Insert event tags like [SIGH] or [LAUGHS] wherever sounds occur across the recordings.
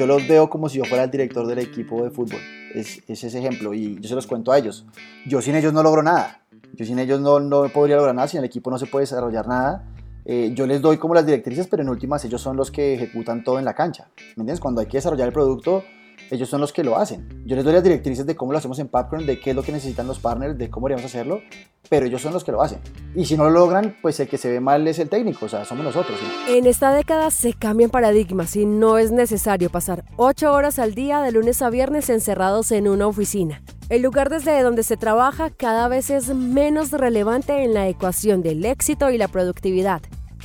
yo los veo como si yo fuera el director del equipo de fútbol. Es, es ese ejemplo y yo se los cuento a ellos. Yo sin ellos no logro nada. Yo sin ellos no, no podría lograr nada, sin el equipo no se puede desarrollar nada. Eh, yo les doy como las directrices, pero en últimas ellos son los que ejecutan todo en la cancha. ¿Me entiendes? Cuando hay que desarrollar el producto, ellos son los que lo hacen. Yo les doy las directrices de cómo lo hacemos en Popcorn, de qué es lo que necesitan los partners, de cómo deberíamos hacerlo, pero ellos son los que lo hacen. Y si no lo logran, pues el que se ve mal es el técnico, o sea, somos nosotros. En esta década se cambian paradigmas y no es necesario pasar ocho horas al día de lunes a viernes encerrados en una oficina. El lugar desde donde se trabaja cada vez es menos relevante en la ecuación del éxito y la productividad.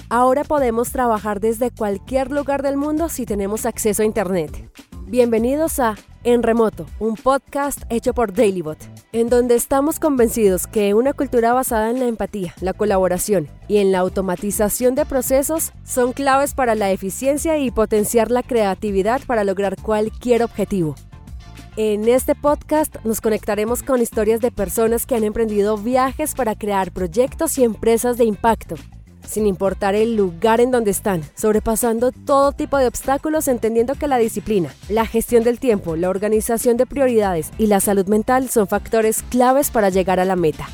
Ahora podemos trabajar desde cualquier lugar del mundo si tenemos acceso a Internet. Bienvenidos a En Remoto, un podcast hecho por Dailybot, en donde estamos convencidos que una cultura basada en la empatía, la colaboración y en la automatización de procesos son claves para la eficiencia y potenciar la creatividad para lograr cualquier objetivo. En este podcast nos conectaremos con historias de personas que han emprendido viajes para crear proyectos y empresas de impacto sin importar el lugar en donde están, sobrepasando todo tipo de obstáculos, entendiendo que la disciplina, la gestión del tiempo, la organización de prioridades y la salud mental son factores claves para llegar a la meta.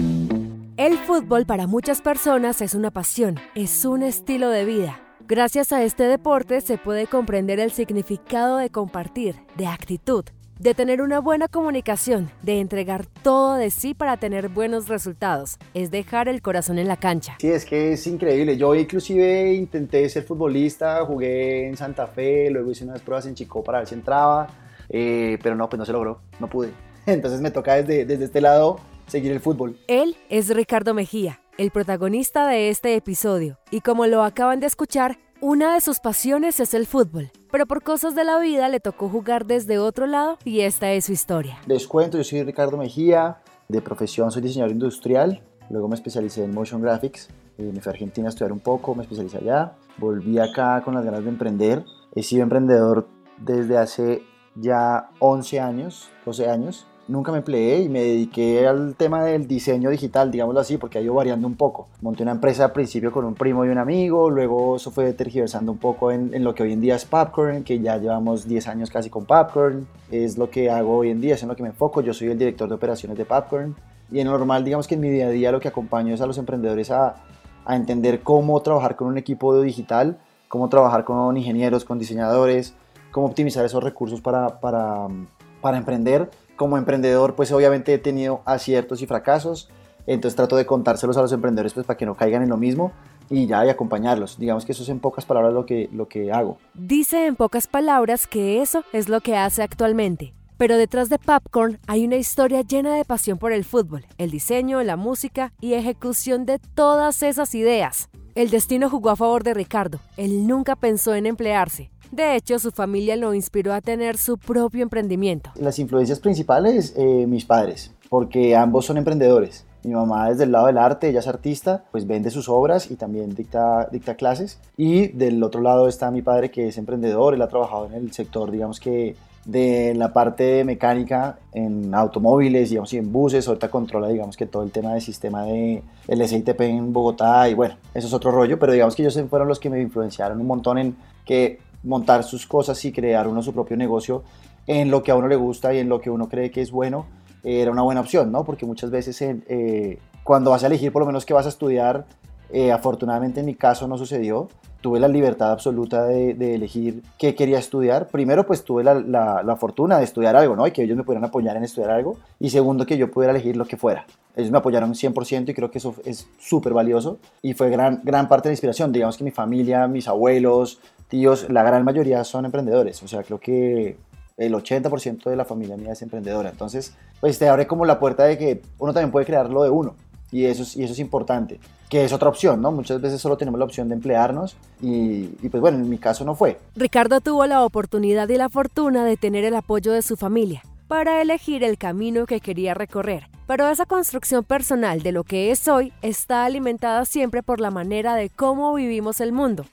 El fútbol para muchas personas es una pasión, es un estilo de vida. Gracias a este deporte se puede comprender el significado de compartir, de actitud, de tener una buena comunicación, de entregar todo de sí para tener buenos resultados, es dejar el corazón en la cancha. Sí, es que es increíble. Yo inclusive intenté ser futbolista, jugué en Santa Fe, luego hice unas pruebas en Chico para ver si entraba, eh, pero no, pues no se logró, no pude. [LAUGHS] Entonces me toca desde, desde este lado seguir el fútbol. Él es Ricardo Mejía, el protagonista de este episodio, y como lo acaban de escuchar, una de sus pasiones es el fútbol, pero por cosas de la vida le tocó jugar desde otro lado y esta es su historia. Les cuento, yo soy Ricardo Mejía, de profesión soy diseñador industrial, luego me especialicé en motion graphics, eh, me fui a Argentina a estudiar un poco, me especialicé allá, volví acá con las ganas de emprender, he sido emprendedor desde hace ya 11 años, 12 años, nunca me empleé y me dediqué al tema del diseño digital, digámoslo así, porque ha ido variando un poco. Monté una empresa al principio con un primo y un amigo, luego eso fue tergiversando un poco en, en lo que hoy en día es Popcorn, que ya llevamos 10 años casi con Popcorn, es lo que hago hoy en día, es en lo que me enfoco, yo soy el director de operaciones de Popcorn y en normal, digamos que en mi día a día lo que acompaño es a los emprendedores a, a entender cómo trabajar con un equipo digital, cómo trabajar con ingenieros, con diseñadores, cómo optimizar esos recursos para, para, para emprender como emprendedor, pues obviamente he tenido aciertos y fracasos, entonces trato de contárselos a los emprendedores pues para que no caigan en lo mismo y ya y acompañarlos. Digamos que eso es en pocas palabras lo que, lo que hago. Dice en pocas palabras que eso es lo que hace actualmente. Pero detrás de Popcorn hay una historia llena de pasión por el fútbol, el diseño, la música y ejecución de todas esas ideas. El destino jugó a favor de Ricardo. Él nunca pensó en emplearse. De hecho, su familia lo inspiró a tener su propio emprendimiento. Las influencias principales, eh, mis padres, porque ambos son emprendedores. Mi mamá desde el lado del arte, ella es artista, pues vende sus obras y también dicta, dicta clases. Y del otro lado está mi padre que es emprendedor, él ha trabajado en el sector, digamos que de la parte mecánica en automóviles, digamos, y en buses, ahorita controla, digamos, que todo el tema del sistema de el SITP en Bogotá y bueno, eso es otro rollo, pero digamos que ellos fueron los que me influenciaron un montón en que montar sus cosas y crear uno su propio negocio en lo que a uno le gusta y en lo que uno cree que es bueno, eh, era una buena opción, ¿no? Porque muchas veces eh, cuando vas a elegir por lo menos qué vas a estudiar, eh, afortunadamente en mi caso no sucedió, tuve la libertad absoluta de, elegir qué quería estudiar. Primero, pues tuve la, la, fortuna de estudiar algo, ¿no? Y que ellos me pudieran apoyar en estudiar algo. Y segundo, que yo pudiera elegir lo que fuera. Ellos me apoyaron 100% y creo que eso es súper valioso. Y fue gran, gran parte de la inspiración. Digamos que mi familia, mis abuelos, tíos, la gran mayoría son emprendedores. O sea, creo que el 80% de la familia mía es emprendedora. Entonces, pues te abre como la puerta de que uno también puede crear lo de uno. Y eso, es, y eso es importante, que es otra opción, ¿no? Muchas veces solo tenemos la opción de emplearnos y, y, pues bueno, en mi caso no fue. Ricardo tuvo la oportunidad y la fortuna de tener el apoyo de su familia para elegir el camino que quería recorrer. Pero esa construcción personal de lo que es hoy está alimentada siempre por la manera de cómo vivimos el mundo.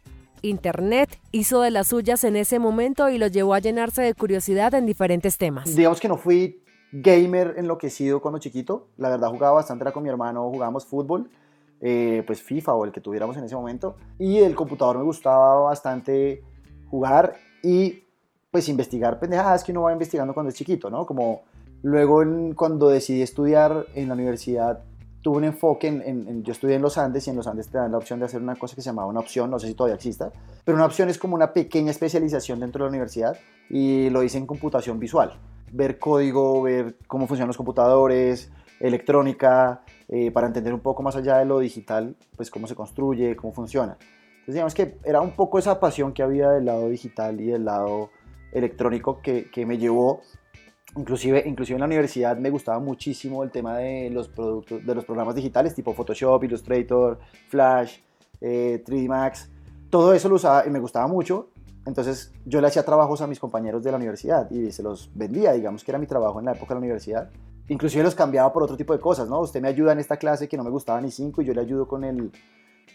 Internet hizo de las suyas en ese momento y lo llevó a llenarse de curiosidad en diferentes temas. Digamos que no fui gamer enloquecido cuando chiquito, la verdad jugaba bastante, era con mi hermano, jugábamos fútbol, eh, pues FIFA o el que tuviéramos en ese momento, y el computador me gustaba bastante jugar y pues investigar pendejadas que uno va investigando cuando es chiquito, ¿no? Como luego cuando decidí estudiar en la universidad tuve un enfoque en, yo estudié en los Andes y en los Andes te dan la opción de hacer una cosa que se llamaba una opción, no sé si todavía exista, pero una opción es como una pequeña especialización dentro de la universidad y lo hice en computación visual, ver código, ver cómo funcionan los computadores, electrónica, eh, para entender un poco más allá de lo digital, pues cómo se construye, cómo funciona. Entonces digamos que era un poco esa pasión que había del lado digital y del lado electrónico que, que me llevó Inclusive, inclusive en la universidad me gustaba muchísimo el tema de los, productos, de los programas digitales tipo Photoshop, Illustrator, Flash, 3D eh, Max. Todo eso lo usaba y me gustaba mucho. Entonces yo le hacía trabajos a mis compañeros de la universidad y se los vendía, digamos que era mi trabajo en la época de la universidad. Inclusive los cambiaba por otro tipo de cosas, ¿no? Usted me ayuda en esta clase que no me gustaba ni cinco y yo le ayudo con el,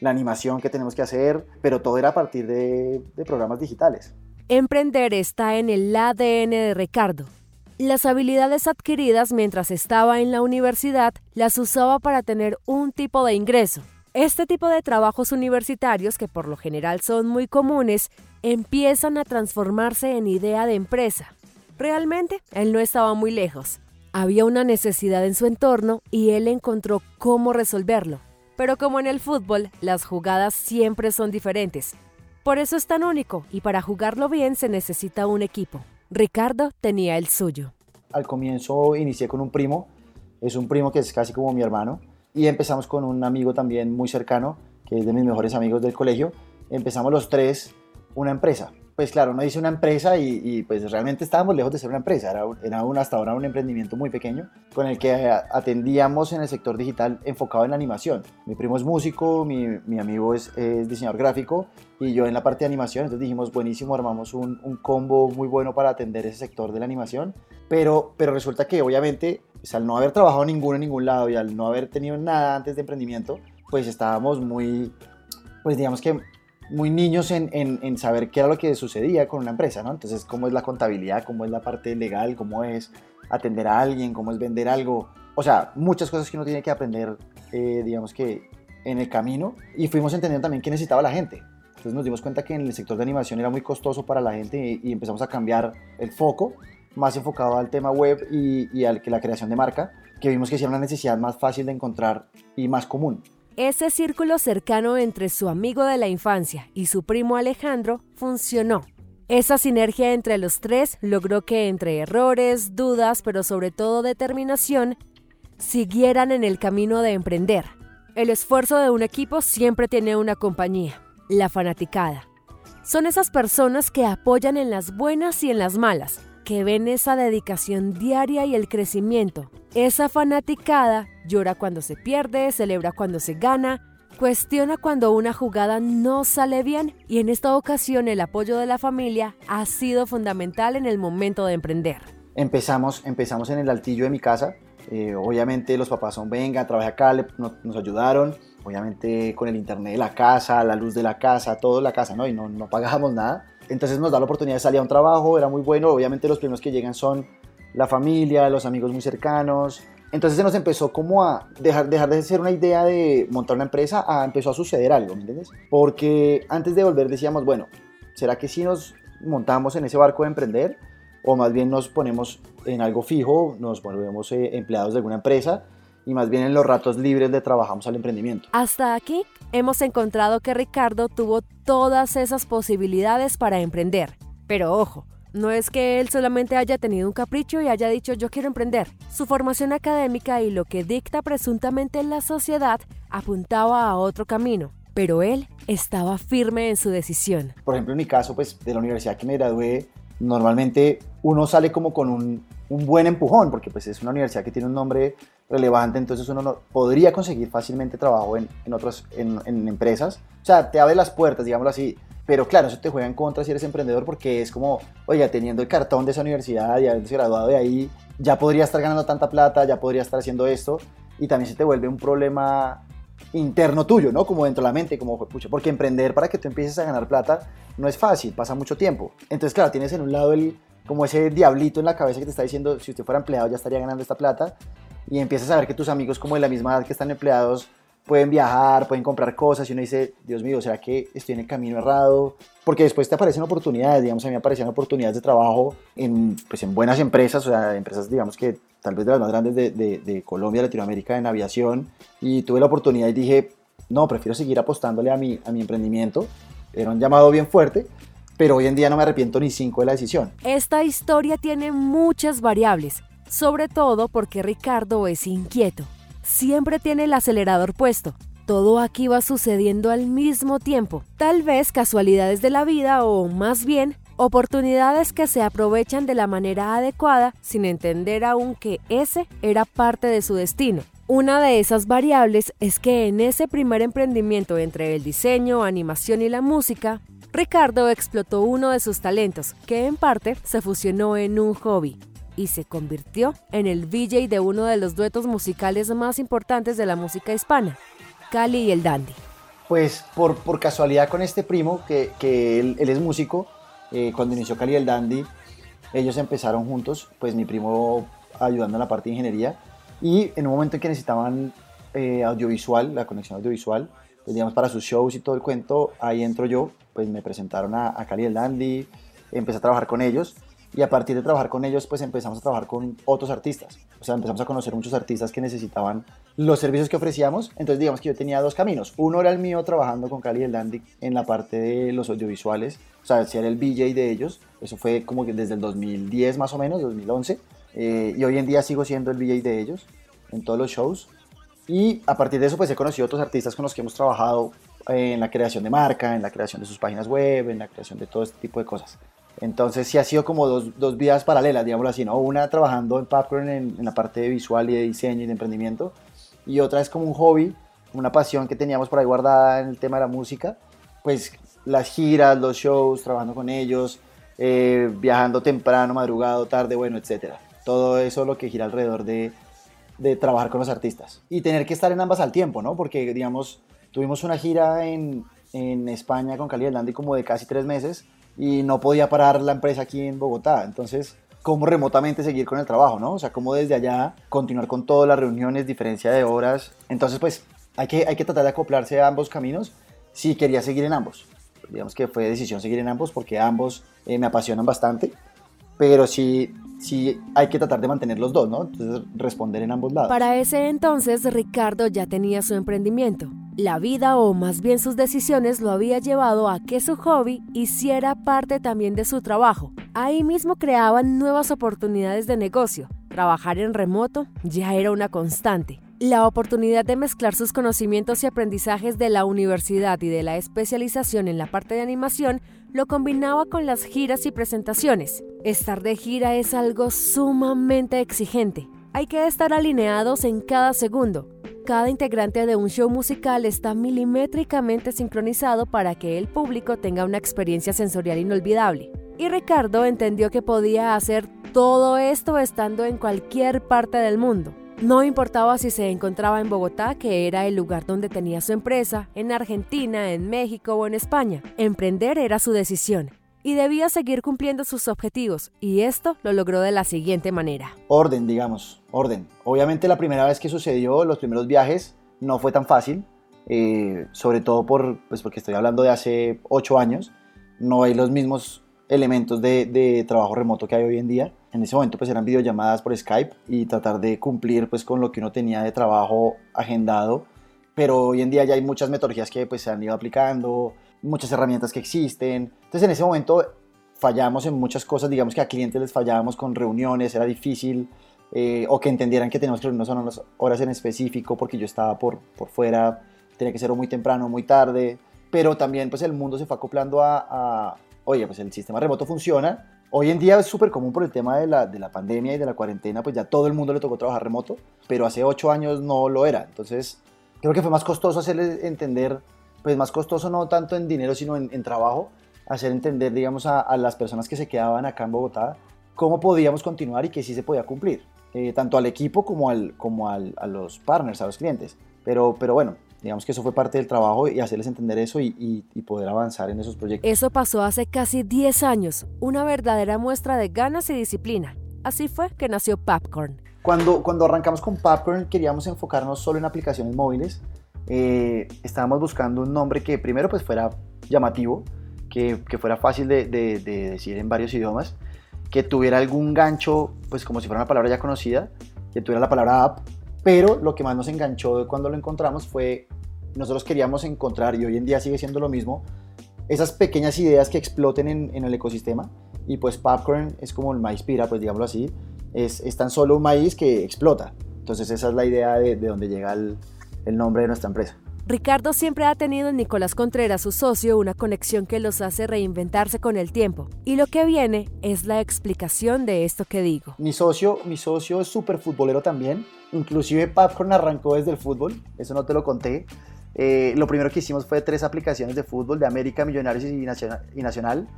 la animación que tenemos que hacer, pero todo era a partir de, de programas digitales. Emprender está en el ADN de Ricardo. Las habilidades adquiridas mientras estaba en la universidad las usaba para tener un tipo de ingreso. Este tipo de trabajos universitarios, que por lo general son muy comunes, empiezan a transformarse en idea de empresa. Realmente, él no estaba muy lejos. Había una necesidad en su entorno y él encontró cómo resolverlo. Pero como en el fútbol, las jugadas siempre son diferentes. Por eso es tan único y para jugarlo bien se necesita un equipo. Ricardo tenía el suyo. Al comienzo inicié con un primo, es un primo que es casi como mi hermano, y empezamos con un amigo también muy cercano, que es de mis mejores amigos del colegio. Empezamos los tres una empresa pues claro, no hice una empresa y, pues realmente estábamos lejos de ser una empresa, era, era un, hasta ahora un emprendimiento muy pequeño con el que atendíamos en el sector digital enfocado en la animación. Mi primo es músico, mi, mi amigo es, es, diseñador gráfico y yo en la parte de animación, entonces dijimos, buenísimo, armamos un, un, combo muy bueno para atender ese sector de la animación, pero, pero resulta que obviamente pues, al no haber trabajado ninguno en ningún lado y al no haber tenido nada antes de emprendimiento, pues estábamos muy, pues digamos que muy niños en, en, saber qué era lo que sucedía con una empresa, ¿no? Entonces, cómo es la contabilidad, cómo es la parte legal, cómo es atender a alguien, cómo es vender algo. O sea, muchas cosas que uno tiene que aprender, eh, digamos que en el camino. Y fuimos entendiendo también qué necesitaba la gente. Entonces nos dimos cuenta que en el sector de animación era muy costoso para la gente y, empezamos a cambiar el foco, más enfocado al tema web y, y que la creación de marca, que vimos que era una necesidad más fácil de encontrar y más común. Ese círculo cercano entre su amigo de la infancia y su primo Alejandro funcionó. Esa sinergia entre los tres logró que entre errores, dudas, pero sobre todo determinación, siguieran en el camino de emprender. El esfuerzo de un equipo siempre tiene una compañía, la fanaticada. Son esas personas que apoyan en las buenas y en las malas, que ven esa dedicación diaria y el crecimiento. Esa fanaticada llora cuando se pierde, celebra cuando se gana, cuestiona cuando una jugada no sale bien y en esta ocasión el apoyo de la familia ha sido fundamental en el momento de emprender. Empezamos, empezamos en el altillo de mi casa. Eh, obviamente los papás son, venga, trabaja acá, nos, ayudaron. Obviamente con el internet de la casa, la luz de la casa, todo la casa, ¿no? Y no, no pagábamos nada. Entonces nos da la oportunidad de salir a un trabajo, era muy bueno. Obviamente los primeros que llegan son la familia, los amigos muy cercanos. Entonces se nos empezó como a dejar, dejar de ser una idea de montar una empresa a empezó a suceder algo, ¿me entiendes? Porque antes de volver decíamos, bueno, ¿será que si nos montamos en ese barco de emprender? O más bien nos ponemos en algo fijo, nos volvemos eh, empleados de alguna empresa y más bien en los ratos libres de trabajamos al emprendimiento. Hasta aquí hemos encontrado que Ricardo tuvo todas esas posibilidades para emprender. Pero ojo, no es que él solamente haya tenido un capricho y haya dicho yo quiero emprender. Su formación académica y lo que dicta presuntamente en la sociedad apuntaba a otro camino, pero él estaba firme en su decisión. Por ejemplo, en mi caso, pues de la universidad que me gradué, normalmente uno sale como con un, buen empujón, porque pues es una universidad que tiene un nombre relevante, entonces uno no, podría conseguir fácilmente trabajo en, otras empresas. O sea, te abre las puertas, digámoslo así. Pero claro, eso te juega en contra si eres emprendedor porque es como, oiga, teniendo el cartón de esa universidad y haberse graduado de ahí, ya podría estar ganando tanta plata, ya podría estar haciendo esto y también se te vuelve un problema interno tuyo, ¿no? Como dentro de la mente, como, pucha, porque emprender para que tú empieces a ganar plata no es fácil, pasa mucho tiempo. Entonces, claro, tienes en un lado el, como ese diablito en la cabeza que te está diciendo, si usted fuera empleado ya estaría ganando esta plata, y empiezas a ver que tus amigos como de la misma edad que están empleados pueden viajar, pueden comprar cosas y uno dice, Dios mío, ¿será que estoy en el camino errado? Porque después te aparecen oportunidades, digamos, a mí me aparecían oportunidades de trabajo en, pues, en buenas empresas, o sea, empresas, digamos, que tal vez de las más grandes de, de, de Colombia, Latinoamérica, en aviación, y tuve la oportunidad y dije, no, prefiero seguir apostándole a mi, a mi emprendimiento. Era un llamado bien fuerte, pero hoy en día no me arrepiento ni cinco de la decisión. Esta historia tiene muchas variables, sobre todo porque Ricardo es inquieto. Siempre tiene el acelerador puesto. Todo aquí va sucediendo al mismo tiempo. Tal vez casualidades de la vida o más bien oportunidades que se aprovechan de la manera adecuada sin entender aún que ese era parte de su destino. Una de esas variables es que en ese primer emprendimiento entre el diseño, animación y la música, Ricardo explotó uno de sus talentos, que en parte se fusionó en un hobby y se convirtió en el VJ de uno de los duetos musicales más importantes de la música hispana, Cali y el Dandy. Pues por, por casualidad con este primo, que, que él, es músico, eh, cuando inició Cali y el Dandy, ellos empezaron juntos, pues mi primo ayudando en la parte de ingeniería, y en un momento en que necesitaban eh, audiovisual, la conexión audiovisual, pues digamos para sus shows y todo el cuento, ahí entro yo pues me presentaron a, a Cali el Dandy, empecé a trabajar con ellos y a partir de trabajar con ellos pues empezamos a trabajar con otros artistas. O sea, empezamos a conocer muchos artistas que necesitaban los servicios que ofrecíamos. Entonces digamos que yo tenía dos caminos. Uno era el mío trabajando con Cali el Dandy en la parte de los audiovisuales, o sea, si era el BJ de ellos. Eso fue como que desde el 2010 más o menos, 2011. Eh, y hoy en día sigo siendo el BJ de ellos en todos los shows. Y a partir de eso pues he conocido otros artistas con los que hemos trabajado en la creación de marca, en la creación de sus páginas web, en la creación de todo este tipo de cosas. Entonces sí ha sido como dos, dos vías paralelas, digámoslo así, ¿no? Una trabajando en Popcorn en, la parte de visual y de diseño y de emprendimiento, y otra es como un hobby, una pasión que teníamos por ahí guardada en el tema de la música, pues las giras, los shows, trabajando con ellos, eh, viajando temprano, madrugado, tarde, bueno, etcétera. Todo eso lo que gira alrededor de, de trabajar con los artistas. Y tener que estar en ambas al tiempo, ¿no? Porque, digamos, Tuvimos una gira en, en España con Cali Dandy como de casi tres meses y no podía parar la empresa aquí en Bogotá. Entonces, ¿cómo remotamente seguir con el trabajo, no? O sea, cómo desde allá continuar con todas las reuniones, diferencia de horas. Entonces, pues, hay que, hay que tratar de acoplarse a ambos caminos si quería seguir en ambos. Digamos que fue decisión seguir en ambos porque ambos eh, me apasionan bastante, pero sí sí hay que tratar de mantener los dos, ¿no? Entonces responder en ambos lados. Para ese entonces Ricardo ya tenía su emprendimiento. La vida o más bien sus decisiones lo había llevado a que su hobby hiciera parte también de su trabajo. Ahí mismo creaban nuevas oportunidades de negocio. Trabajar en remoto ya era una constante. La oportunidad de mezclar sus conocimientos y aprendizajes de la universidad y de la especialización en la parte de animación lo combinaba con las giras y presentaciones. Estar de gira es algo sumamente exigente. Hay que estar alineados en cada segundo. Cada integrante de un show musical está milimétricamente sincronizado para que el público tenga una experiencia sensorial inolvidable. Y Ricardo entendió que podía hacer todo esto estando en cualquier parte del mundo. No importaba si se encontraba en Bogotá, que era el lugar donde tenía su empresa, en Argentina, en México o en España. Emprender era su decisión y debía seguir cumpliendo sus objetivos, y esto lo logró de la siguiente manera. Orden, digamos, orden. Obviamente la primera vez que sucedió, los primeros viajes, no fue tan fácil, eh, sobre todo por, pues porque estoy hablando de hace ocho años, no hay los mismos elementos de, trabajo remoto que hay hoy en día. En ese momento pues eran videollamadas por Skype y tratar de cumplir pues con lo que uno tenía de trabajo agendado, pero hoy en día ya hay muchas metodologías que pues se han ido aplicando, muchas herramientas que existen. Entonces en ese momento fallamos en muchas cosas, digamos que a clientes les fallábamos con reuniones, era difícil, eh, o que entendieran que teníamos que reunirnos a unas horas en específico porque yo estaba por, por fuera, tenía que ser muy temprano, muy tarde, pero también pues el mundo se fue acoplando a, a oye, pues el sistema remoto funciona. Hoy en día es súper común por el tema de la, de la pandemia y de la cuarentena, pues ya todo el mundo le tocó trabajar remoto, pero hace ocho años no lo era. Entonces, creo que fue más costoso hacerles entender, pues más costoso no tanto en dinero, sino en, en trabajo, hacer entender, digamos, a, a, las personas que se quedaban acá en Bogotá, cómo podíamos continuar y que sí se podía cumplir, eh, tanto al equipo como, al, como al, a los partners, a los clientes. Pero, pero bueno, digamos que eso fue parte del trabajo y hacerles entender eso y, y, y, poder avanzar en esos proyectos. Eso pasó hace casi 10 años, una verdadera muestra de ganas y disciplina. Así fue que nació Popcorn. Cuando, cuando arrancamos con Popcorn queríamos enfocarnos solo en aplicaciones móviles, eh, estábamos buscando un nombre que primero pues fuera llamativo, que, que fuera fácil de, de, de, decir en varios idiomas, que tuviera algún gancho, pues como si fuera una palabra ya conocida, que tuviera la palabra app, pero lo que más nos enganchó cuando lo encontramos fue, nosotros queríamos encontrar, y hoy en día sigue siendo lo mismo, esas pequeñas ideas que exploten en, el ecosistema, y pues Popcorn es como el maíz pira, pues digámoslo así, es, es tan solo un maíz que explota. Entonces esa es la idea de, de donde llega el nombre de nuestra empresa. Ricardo siempre ha tenido en Nicolás Contreras, su socio, una conexión que los hace reinventarse con el tiempo. Y lo que viene es la explicación de esto que digo. Mi socio, mi socio es súper futbolero también. Inclusive Popcorn arrancó desde el fútbol, eso no te lo conté. Eh, lo primero que hicimos fue tres aplicaciones de fútbol de América, Millonarios y Nacional,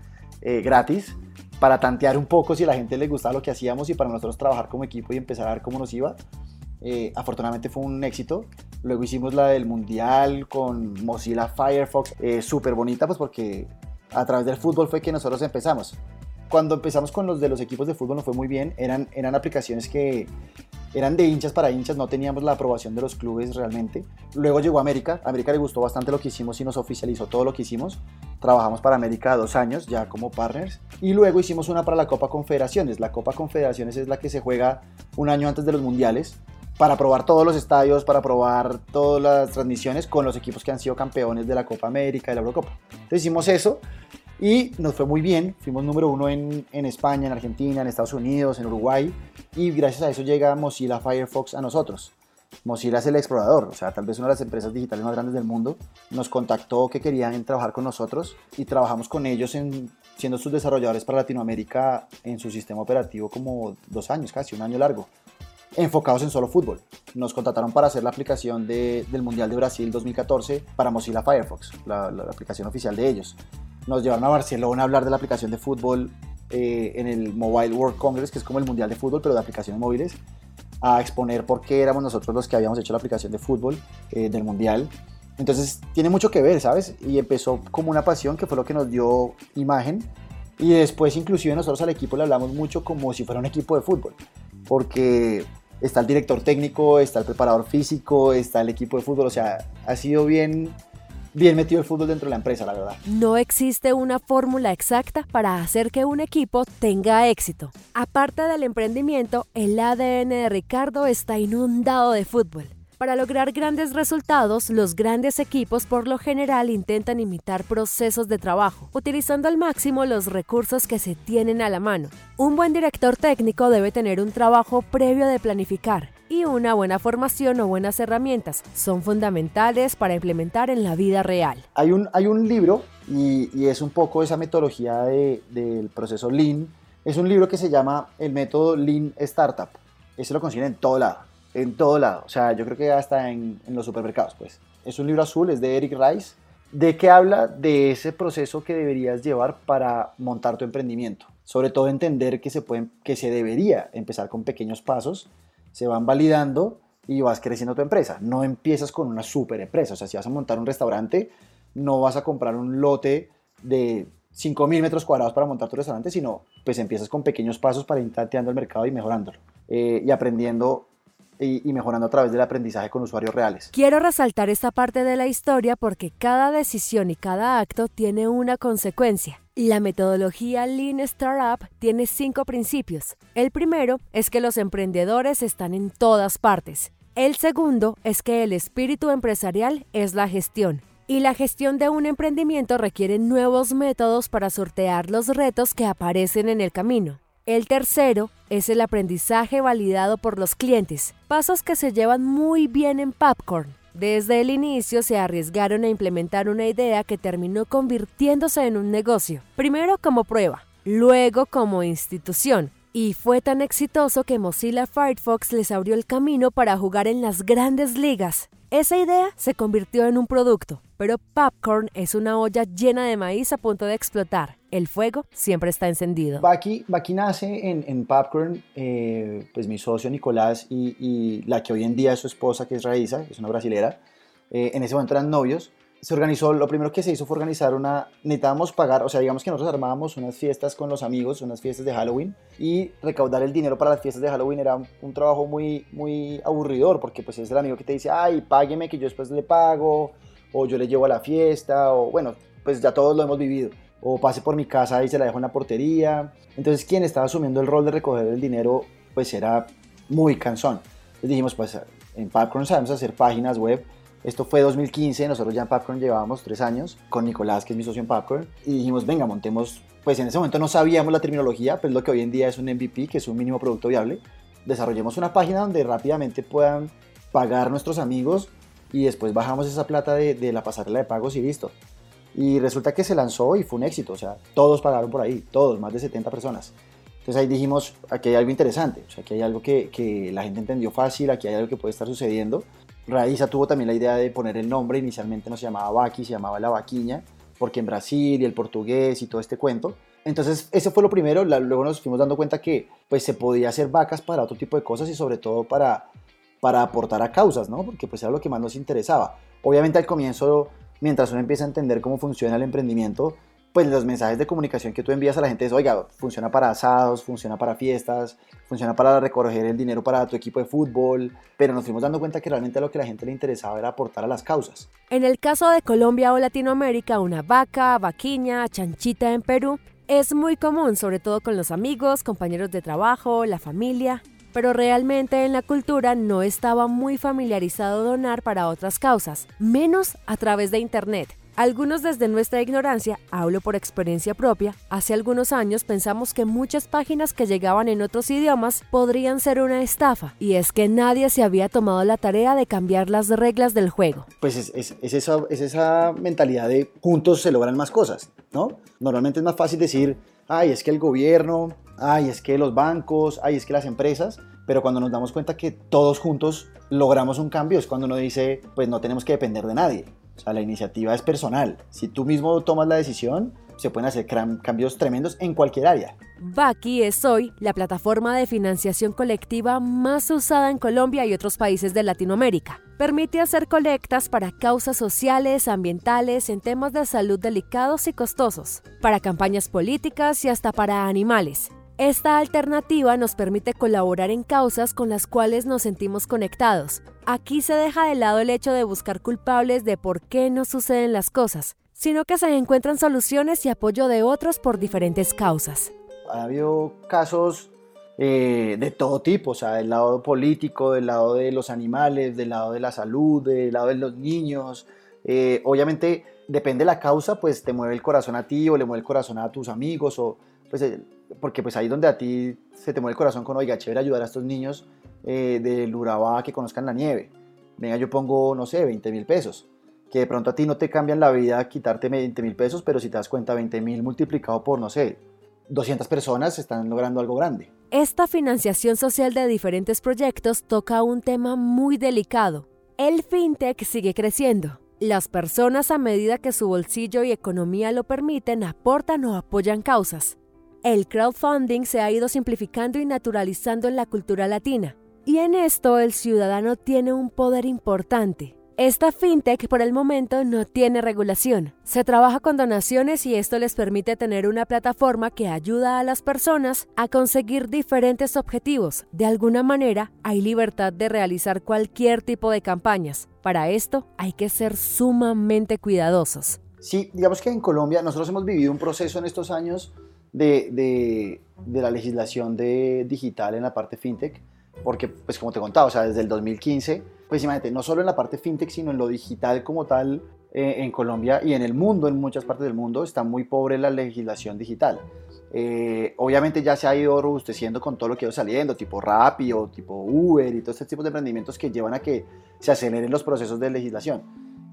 eh, gratis para tantear un poco si a la gente le gustaba lo que hacíamos y para nosotros trabajar como equipo y empezar a ver cómo nos iba. Eh, afortunadamente fue un éxito. Luego hicimos la del Mundial con Mozilla Firefox, eh, súper bonita pues porque a través del fútbol fue que nosotros empezamos. Cuando empezamos con los de los equipos de fútbol nos fue muy bien, eran, eran aplicaciones que eran de hinchas para hinchas, no teníamos la aprobación de los clubes realmente. Luego llegó América, a América le gustó bastante lo que hicimos y nos oficializó todo lo que hicimos. Trabajamos para América dos años ya como partners. Y luego hicimos una para la Copa Confederaciones. La Copa Confederaciones es la que se juega un año antes de los mundiales para probar todos los estadios, para probar todas las transmisiones con los equipos que han sido campeones de la Copa América, de la Eurocopa. Entonces hicimos eso y nos fue muy bien. Fuimos número uno en, en, España, en Argentina, en Estados Unidos, en Uruguay y gracias a eso llega Mozilla Firefox a nosotros. Mozilla es el explorador, o sea, tal vez una de las empresas digitales más grandes del mundo. Nos contactó que querían trabajar con nosotros y trabajamos con ellos en, siendo sus desarrolladores para Latinoamérica en su sistema operativo como dos años, casi un año largo enfocados en solo fútbol. Nos contrataron para hacer la aplicación de, del Mundial de Brasil 2014 para Mozilla Firefox, la, la, aplicación oficial de ellos. Nos llevaron a Barcelona a hablar de la aplicación de fútbol eh, en el Mobile World Congress, que es como el Mundial de Fútbol, pero de aplicaciones móviles, a exponer por qué éramos nosotros los que habíamos hecho la aplicación de fútbol eh, del Mundial. Entonces tiene mucho que ver, ¿sabes? Y empezó como una pasión que fue lo que nos dio imagen. Y después inclusive nosotros al equipo le hablamos mucho como si fuera un equipo de fútbol. Porque está el director técnico, está el preparador físico, está el equipo de fútbol, o sea, ha sido bien, bien metido el fútbol dentro de la empresa, la verdad. No existe una fórmula exacta para hacer que un equipo tenga éxito. Aparte del emprendimiento, el ADN de Ricardo está inundado de fútbol. Para lograr grandes resultados, los grandes equipos por lo general intentan imitar procesos de trabajo, utilizando al máximo los recursos que se tienen a la mano. Un buen director técnico debe tener un trabajo previo de planificar y una buena formación o buenas herramientas son fundamentales para implementar en la vida real. Hay un, hay un libro y, es un poco esa metodología de, del proceso Lean. Es un libro que se llama el método Lean Startup. Ese lo consiguen en todo lado en todo lado. O sea, yo creo que hasta en, en, los supermercados, pues. Es un libro azul, es de Eric Rice, de que habla de ese proceso que deberías llevar para montar tu emprendimiento. Sobre todo entender que se, pueden, que se debería empezar con pequeños pasos, se van validando y vas creciendo tu empresa. No empiezas con una super empresa. O sea, si vas a montar un restaurante, no vas a comprar un lote de 5.000 metros cuadrados para montar tu restaurante, sino pues empiezas con pequeños pasos para ir tanteando el mercado y mejorándolo. Eh, y aprendiendo y, mejorando a través del aprendizaje con usuarios reales. Quiero resaltar esta parte de la historia porque cada decisión y cada acto tiene una consecuencia. La metodología Lean Startup tiene cinco principios. El primero es que los emprendedores están en todas partes. El segundo es que el espíritu empresarial es la gestión. Y la gestión de un emprendimiento requiere nuevos métodos para sortear los retos que aparecen en el camino. El tercero es el aprendizaje validado por los clientes, pasos que se llevan muy bien en Popcorn. Desde el inicio se arriesgaron a implementar una idea que terminó convirtiéndose en un negocio, primero como prueba, luego como institución, y fue tan exitoso que Mozilla Firefox les abrió el camino para jugar en las grandes ligas. Esa idea se convirtió en un producto, pero Popcorn es una olla llena de maíz a punto de explotar. El fuego siempre está encendido. Baki, Baki nace en, en Popcorn, eh, pues mi socio Nicolás y, y, la que hoy en día es su esposa, que es Raíza, que es una brasilera. Eh, en ese momento eran novios se organizó, lo primero que se hizo fue organizar una, necesitábamos pagar, o sea, digamos que nosotros armábamos unas fiestas con los amigos, unas fiestas de Halloween, y recaudar el dinero para las fiestas de Halloween era un, trabajo muy, muy aburridor, porque pues es el amigo que te dice, ay, págueme que yo después le pago, o yo le llevo a la fiesta, o bueno, pues ya todos lo hemos vivido, o pase por mi casa y se la dejo en la portería. Entonces, quien estaba asumiendo el rol de recoger el dinero, pues era muy cansón. Entonces dijimos, pues en Popcorn sabemos hacer páginas web, esto fue 2015, nosotros ya en Popcorn llevábamos tres años con Nicolás, que es mi socio en Popcorn, y dijimos, venga, montemos, pues en ese momento no sabíamos la terminología, pues lo que hoy en día es un MVP, que es un mínimo producto viable, desarrollemos una página donde rápidamente puedan pagar nuestros amigos y después bajamos esa plata de, la pasarela de pagos y listo. Y resulta que se lanzó y fue un éxito, o sea, todos pagaron por ahí, todos, más de 70 personas. Entonces ahí dijimos, aquí hay algo interesante, o sea, aquí hay algo que, la gente entendió fácil, aquí hay algo que puede estar sucediendo Raiza tuvo también la idea de poner el nombre, inicialmente no se llamaba Baki, se llamaba La Vaquiña, porque en Brasil y el portugués y todo este cuento. Entonces, ese fue lo primero, luego nos fuimos dando cuenta que pues se podía hacer vacas para otro tipo de cosas y sobre todo para, para aportar a causas, ¿no? Porque pues era lo que más nos interesaba. Obviamente al comienzo, mientras uno empieza a entender cómo funciona el emprendimiento, pues los mensajes de comunicación que tú envías a la gente es, oiga, funciona para asados, funciona para fiestas, funciona para recoger el dinero para tu equipo de fútbol, pero nos fuimos dando cuenta que realmente lo que a la gente le interesaba era aportar a las causas. En el caso de Colombia o Latinoamérica, una vaca, vaquiña, chanchita en Perú es muy común, sobre todo con los amigos, compañeros de trabajo, la familia, pero realmente en la cultura no estaba muy familiarizado donar para otras causas, menos a través de Internet algunos desde nuestra ignorancia, hablo por experiencia propia, hace algunos años pensamos que muchas páginas que llegaban en otros idiomas podrían ser una estafa, y es que nadie se había tomado la tarea de cambiar las reglas del juego. Pues es, es, esa, es esa mentalidad de juntos se logran más cosas, ¿no? Normalmente es más fácil decir, ay, es que el gobierno, ay, es que los bancos, ay, es que las empresas, pero cuando nos damos cuenta que todos juntos logramos un cambio es cuando uno dice, pues no tenemos que depender de nadie. La iniciativa es personal. Si tú mismo tomas la decisión, se pueden hacer cambios tremendos en cualquier área. Baki es hoy la plataforma de financiación colectiva más usada en Colombia y otros países de Latinoamérica. Permite hacer colectas para causas sociales, ambientales, en temas de salud delicados y costosos, para campañas políticas y hasta para animales. Esta alternativa nos permite colaborar en causas con las cuales nos sentimos conectados. Aquí se deja de lado el hecho de buscar culpables de por qué no suceden las cosas, sino que se encuentran soluciones y apoyo de otros por diferentes causas. Ha habido casos eh, de todo tipo, o sea, del lado político, del lado de los animales, del lado de la salud, del lado de los niños. Eh, obviamente, depende de la causa, pues te mueve el corazón a ti o le mueve el corazón a tus amigos o pues eh, porque pues ahí donde a ti se te mueve el corazón con, oiga, chévere ayudar a estos niños eh, del Urabá que conozcan la nieve. Venga, yo pongo, no sé, 20 mil pesos. Que de pronto a ti no te cambian la vida quitarte 20 mil pesos, pero si te das cuenta, 20 mil multiplicado por, no sé, 200 personas están logrando algo grande. Esta financiación social de diferentes proyectos toca un tema muy delicado. El fintech sigue creciendo. Las personas a medida que su bolsillo y economía lo permiten aportan o apoyan causas. El crowdfunding se ha ido simplificando y naturalizando en la cultura latina, y en esto el ciudadano tiene un poder importante. Esta fintech por el momento no tiene regulación. Se trabaja con donaciones y esto les permite tener una plataforma que ayuda a las personas a conseguir diferentes objetivos. De alguna manera hay libertad de realizar cualquier tipo de campañas. Para esto hay que ser sumamente cuidadosos. Sí, digamos que en Colombia nosotros hemos vivido un proceso en estos años de, la legislación de digital en la parte fintech, porque pues como te contaba, o sea, desde el 2015, pues imagínate, no solo en la parte fintech, sino en lo digital como tal, eh, en Colombia y en el mundo, en muchas partes del mundo, está muy pobre la legislación digital. Eh, obviamente ya se ha ido robusteciendo con todo lo que ha ido saliendo, tipo Rappi tipo Uber y todo este tipo de emprendimientos que llevan a que se aceleren los procesos de legislación.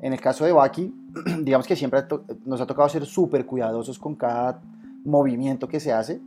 En el caso de Baki, [CLEARS THROAT] digamos que siempre nos ha tocado ser súper cuidadosos con cada movimiento que se hace,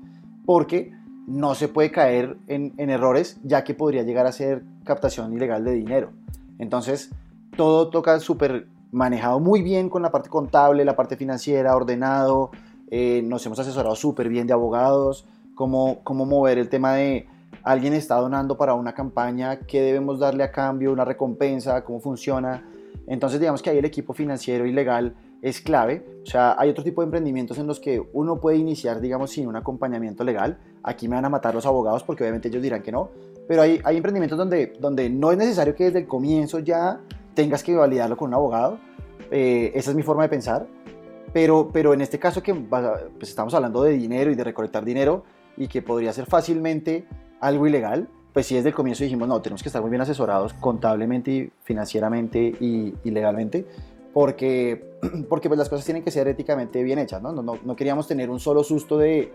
porque no se puede caer en, errores, ya que podría llegar a ser captación ilegal de dinero. Entonces, todo toca súper manejado muy bien con la parte contable, la parte financiera, ordenado. Eh, nos hemos asesorado súper bien de abogados, cómo, cómo mover el tema de alguien está donando para una campaña, qué debemos darle a cambio, una recompensa, cómo funciona. Entonces digamos que ahí el equipo financiero y legal es clave. O sea, hay otro tipo de emprendimientos en los que uno puede iniciar, digamos, sin un acompañamiento legal. Aquí me van a matar los abogados porque obviamente ellos dirán que no. Pero hay, hay emprendimientos donde, donde no es necesario que desde el comienzo ya tengas que validarlo con un abogado. Eh, esa es mi forma de pensar. Pero, pero en este caso que pues estamos hablando de dinero y de recolectar dinero y que podría ser fácilmente algo ilegal, pues sí desde el comienzo dijimos, no, tenemos que estar muy bien asesorados contablemente financieramente y, y legalmente porque, [CLEARS THROAT] porque pues las cosas tienen que ser éticamente bien hechas, ¿no? No, no, no queríamos tener un solo susto de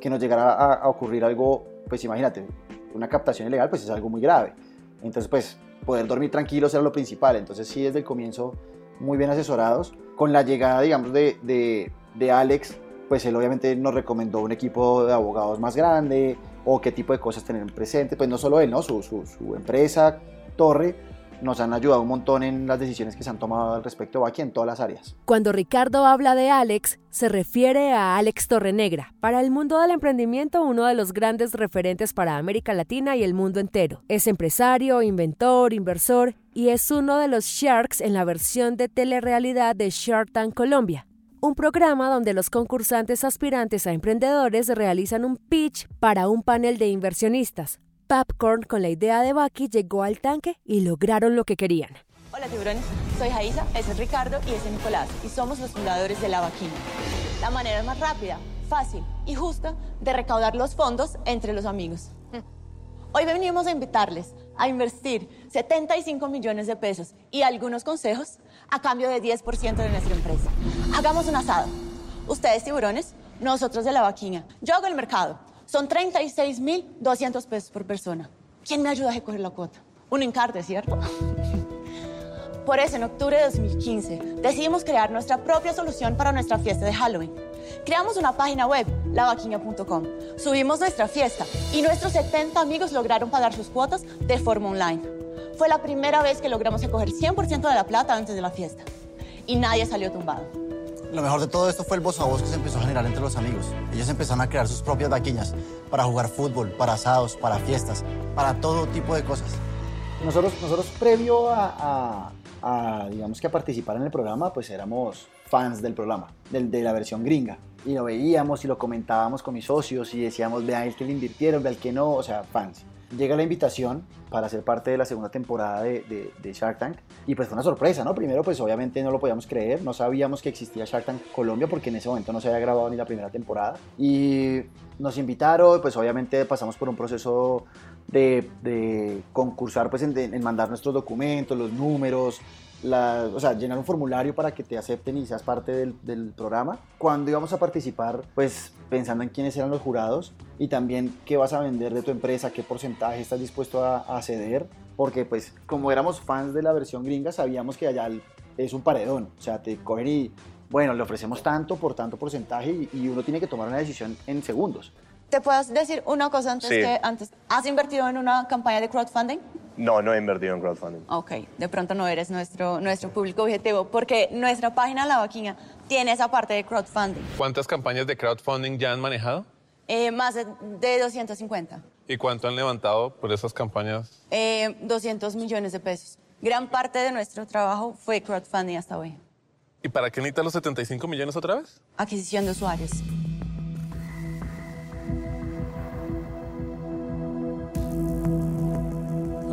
que nos llegara a, a, ocurrir algo, pues imagínate, una captación ilegal, pues es algo muy grave. Entonces, pues poder dormir tranquilos era lo principal. Entonces, sí, desde el comienzo, muy bien asesorados. Con la llegada, digamos, de, de, de Alex, pues él obviamente nos recomendó un equipo de abogados más grande o qué tipo de cosas tener presente. Pues no solo él, ¿no? Su, su, su empresa, Torre, nos han ayudado un montón en las decisiones que se han tomado al respecto aquí en todas las áreas. Cuando Ricardo habla de Alex, se refiere a Alex Torrenegra, para el mundo del emprendimiento uno de los grandes referentes para América Latina y el mundo entero. Es empresario, inventor, inversor y es uno de los Sharks en la versión de telerrealidad de Shark Tank Colombia un programa donde los concursantes aspirantes a emprendedores realizan un pitch para un panel de inversionistas, Popcorn con la idea de Bucky llegó al tanque y lograron lo que querían. Hola tiburones, soy Jaisa, ese es Ricardo y ese es Nicolás y somos los fundadores de La Vaquina. La manera más rápida, fácil y justa de recaudar los fondos entre los amigos. [LAUGHS] Hoy venimos a invitarles a invertir 75 millones de pesos y algunos consejos a cambio de 10% de nuestra empresa. Hagamos un asado. Ustedes tiburones, nosotros de La Vaquina. Yo hago el mercado son 36.200 pesos por persona. ¿Quién me ayuda a recoger la cuota? Un encarte, ¿cierto? [LAUGHS] Por eso, en octubre de 2015, decidimos crear nuestra propia solución para nuestra fiesta de Halloween. Creamos una página web, lavaquina.com. Subimos nuestra fiesta y nuestros 70 amigos lograron pagar sus cuotas de forma online. Fue la primera vez que logramos recoger 100% de la plata antes de la fiesta. Y nadie salió tumbado. Lo mejor de todo esto fue el voz a voz que se empezó a generar entre los amigos. Ellos empezaron a crear sus propias vaquiñas para jugar fútbol, para asados, para fiestas, para todo tipo de cosas. Nosotros, nosotros previo a, digamos que a participar en el programa, pues éramos fans del programa, del, de la versión gringa. Y lo veíamos y lo comentábamos con mis socios y decíamos, vean el que le invirtieron, vean el que no, o sea, fans llega la invitación para ser parte de la segunda temporada de, de, Shark Tank. Y pues fue una sorpresa, ¿no? Primero pues obviamente no lo podíamos creer, no sabíamos que existía Shark Tank Colombia porque en ese momento no se había grabado ni la primera temporada. Y nos invitaron, pues obviamente pasamos por un proceso de, de concursar pues en, en mandar nuestros documentos, los números, la, o sea, llenar un formulario para que te acepten y seas parte del, del, programa. Cuando íbamos a participar, pues pensando en quiénes eran los jurados y también qué vas a vender de tu empresa, qué porcentaje estás dispuesto a, a ceder, porque pues como éramos fans de la versión gringa, sabíamos que allá es un paredón, o sea, te cogen y, bueno, le ofrecemos tanto por tanto porcentaje y, y uno tiene que tomar una decisión en segundos. ¿Te puedes decir una cosa antes Sí. que antes? ¿Has invertido en una campaña de crowdfunding? No, no he invertido en crowdfunding. Ok, de pronto no eres nuestro, nuestro público objetivo, porque nuestra página La Vaquina tiene esa parte de crowdfunding. ¿Cuántas campañas de crowdfunding ya han manejado? Eh, más de, de 250. ¿Y cuánto han levantado por esas campañas? Eh, 200 millones de pesos. Gran parte de nuestro trabajo fue crowdfunding hasta hoy. ¿Y para qué necesitan los 75 millones otra vez? Adquisición de usuarios.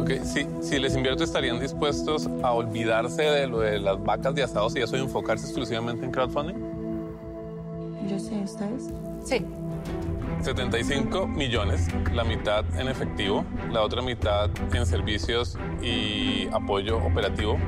Ok, si les invierto, ¿estarían dispuestos a olvidarse de lo de las vacas de asados y eso y enfocarse exclusivamente en crowdfunding? Yo sé, ¿ustedes? Sí. 75 millones, la mitad en efectivo, la otra mitad en servicios y apoyo operativo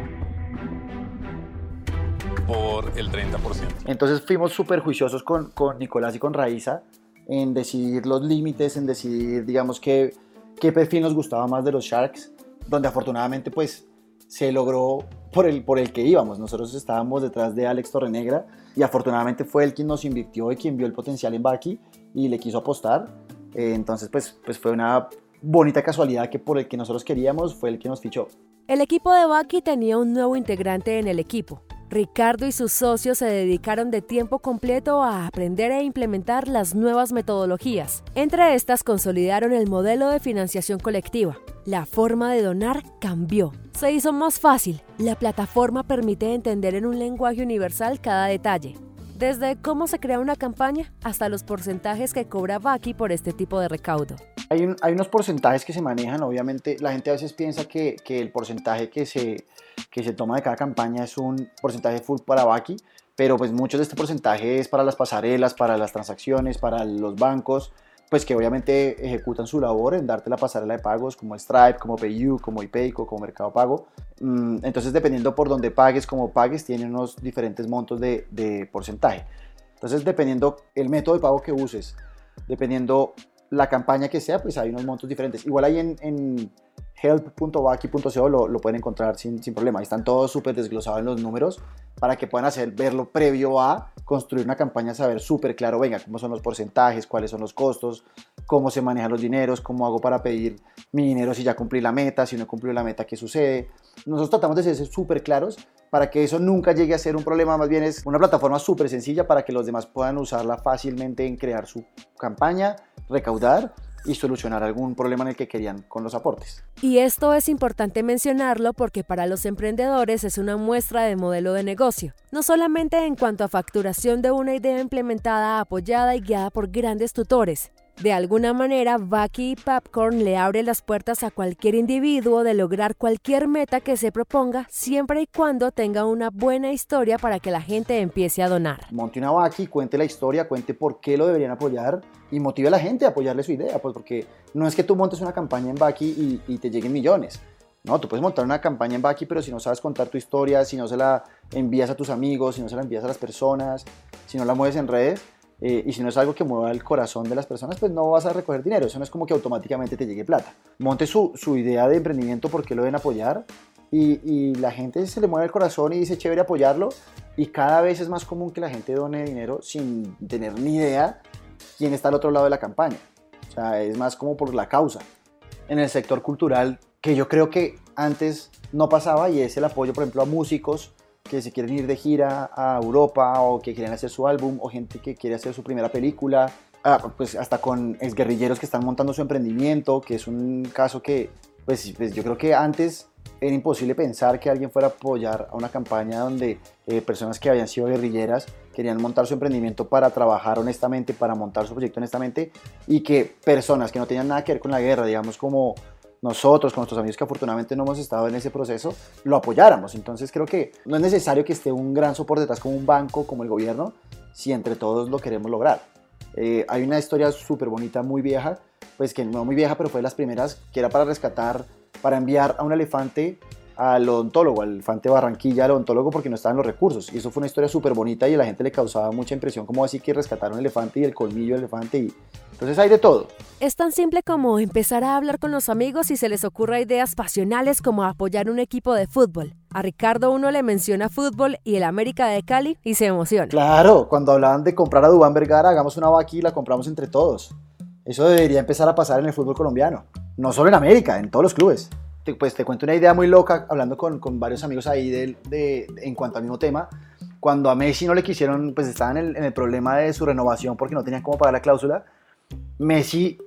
por el 30%. Entonces fuimos súper juiciosos con, con Nicolás y con Raiza en decidir los límites, en decidir, digamos, qué, qué perfil nos gustaba más de los Sharks, donde afortunadamente pues se logró por el, por el que íbamos. Nosotros estábamos detrás de Alex Torrenegra y afortunadamente fue él quien nos invirtió y quien vio el potencial en Baki y le quiso apostar. Eh, entonces pues, pues fue una bonita casualidad que por el que nosotros queríamos fue el que nos fichó. El equipo de Bucky tenía un nuevo integrante en el equipo. Ricardo y sus socios se dedicaron de tiempo completo a aprender e implementar las nuevas metodologías. Entre estas consolidaron el modelo de financiación colectiva, La forma de donar cambió. Se hizo más fácil. La plataforma permite entender en un lenguaje universal cada detalle. Desde cómo se crea una campaña hasta los porcentajes que cobra Baki por este tipo de recaudo. Hay, unos porcentajes que se manejan, obviamente la gente a veces piensa que, el porcentaje que se, que se toma de cada campaña es un porcentaje full para Baki, pero pues mucho de este porcentaje es para las pasarelas, para las transacciones, para los bancos, pues que obviamente ejecutan su labor en darte la pasarela de pagos como Stripe, como PayU, como iPayco, como Mercado Pago. Mm, entonces dependiendo por dónde pagues, como pagues, tienen unos diferentes montos de, de porcentaje. Entonces dependiendo el método de pago que uses, dependiendo la campaña que sea, pues hay unos montos diferentes. Igual ahí en, en help.baki.co lo, pueden encontrar sin, sin problema. Ahí están todos súper desglosados en los números para que puedan hacer, verlo previo a construir una campaña, saber súper claro, venga, cómo son los porcentajes, cuáles son los costos, cómo se manejan los dineros, cómo hago para pedir mi dinero si ya cumplí la meta, si no cumplí la meta, qué sucede. Nosotros tratamos de ser súper claros para que eso nunca llegue a ser un problema, más bien es una plataforma súper sencilla para que los demás puedan usarla fácilmente en crear su campaña, recaudar y solucionar algún problema en el que querían con los aportes. Y esto es importante mencionarlo porque para los emprendedores es una muestra de modelo de negocio, no solamente en cuanto a facturación de una idea implementada, apoyada y guiada por grandes tutores, de alguna manera, Bucky Popcorn le abre las puertas a cualquier individuo de lograr cualquier meta que se proponga, siempre y cuando tenga una buena historia para que la gente empiece a donar. Monte una Bucky, cuente la historia, cuente por qué lo deberían apoyar y motive a la gente a apoyarle su idea, pues porque no es que tú montes una campaña en Bucky y, te lleguen millones. No, tú puedes montar una campaña en Bucky, pero si no sabes contar tu historia, si no se la envías a tus amigos, si no se la envías a las personas, si no la mueves en redes, eh, y si no es algo que mueva el corazón de las personas, pues no vas a recoger dinero. Eso no es como que automáticamente te llegue plata. Monte su, su idea de emprendimiento porque lo deben apoyar y, y, la gente se le mueve el corazón y dice chévere apoyarlo. Y cada vez es más común que la gente done dinero sin tener ni idea quién está al otro lado de la campaña. O sea, es más como por la causa. En el sector cultural, que yo creo que antes no pasaba y es el apoyo, por ejemplo, a músicos que se quieren ir de gira a Europa o que quieren hacer su álbum o gente que quiere hacer su primera película, ah, pues hasta con exguerrilleros que están montando su emprendimiento, que es un caso que pues, pues, yo creo que antes era imposible pensar que alguien fuera a apoyar a una campaña donde eh, personas que habían sido guerrilleras querían montar su emprendimiento para trabajar honestamente, para montar su proyecto honestamente y que personas que no tenían nada que ver con la guerra, digamos como nosotros, con nuestros amigos que afortunadamente no hemos estado en ese proceso, lo apoyáramos. Entonces creo que no es necesario que esté un gran soporte detrás como un banco, como el gobierno, si entre todos lo queremos lograr. Eh, hay una historia súper bonita, muy vieja, pues que no muy vieja, pero fue de las primeras, que era para rescatar, para enviar a un elefante al odontólogo, al elefante Barranquilla, al odontólogo, porque no estaban los recursos. Y eso fue una historia súper bonita y a la gente le causaba mucha impresión, como así que rescataron un elefante y el colmillo del elefante. Y... Entonces hay de todo. Es tan simple como empezar a hablar con los amigos y se les ocurra ideas pasionales como apoyar un equipo de fútbol. A Ricardo uno le menciona fútbol y el América de Cali y se emociona. Claro, cuando hablaban de comprar a Dubán Vergara, hagamos una vaca y la compramos entre todos. Eso debería empezar a pasar en el fútbol colombiano. No solo en América, en todos los clubes pues te cuento una idea muy loca, hablando con, con varios amigos ahí de, de, en cuanto al mismo tema. Cuando a Messi no le quisieron, pues estaban en el, en el problema de su renovación porque no tenían cómo pagar la cláusula. Messi,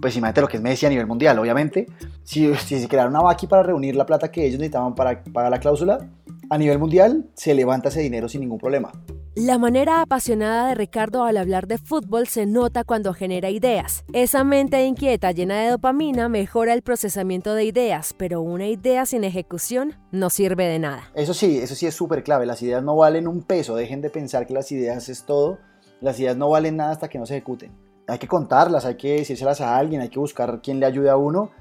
pues imagínate lo que es Messi a nivel mundial, obviamente. Si, si se crearon una vaqui para reunir la plata que ellos necesitaban para pagar la cláusula, a nivel mundial se levanta ese dinero sin ningún problema. La manera apasionada de Ricardo al hablar de fútbol se nota cuando genera ideas. Esa mente inquieta llena de dopamina mejora el procesamiento de ideas, pero una idea sin ejecución no sirve de nada. Eso sí, eso sí es súper clave. Las ideas no valen un peso. Dejen de pensar que las ideas es todo. Las ideas no valen nada hasta que no se ejecuten. Hay que contarlas, hay que decírselas a alguien, hay que buscar quien le ayude a uno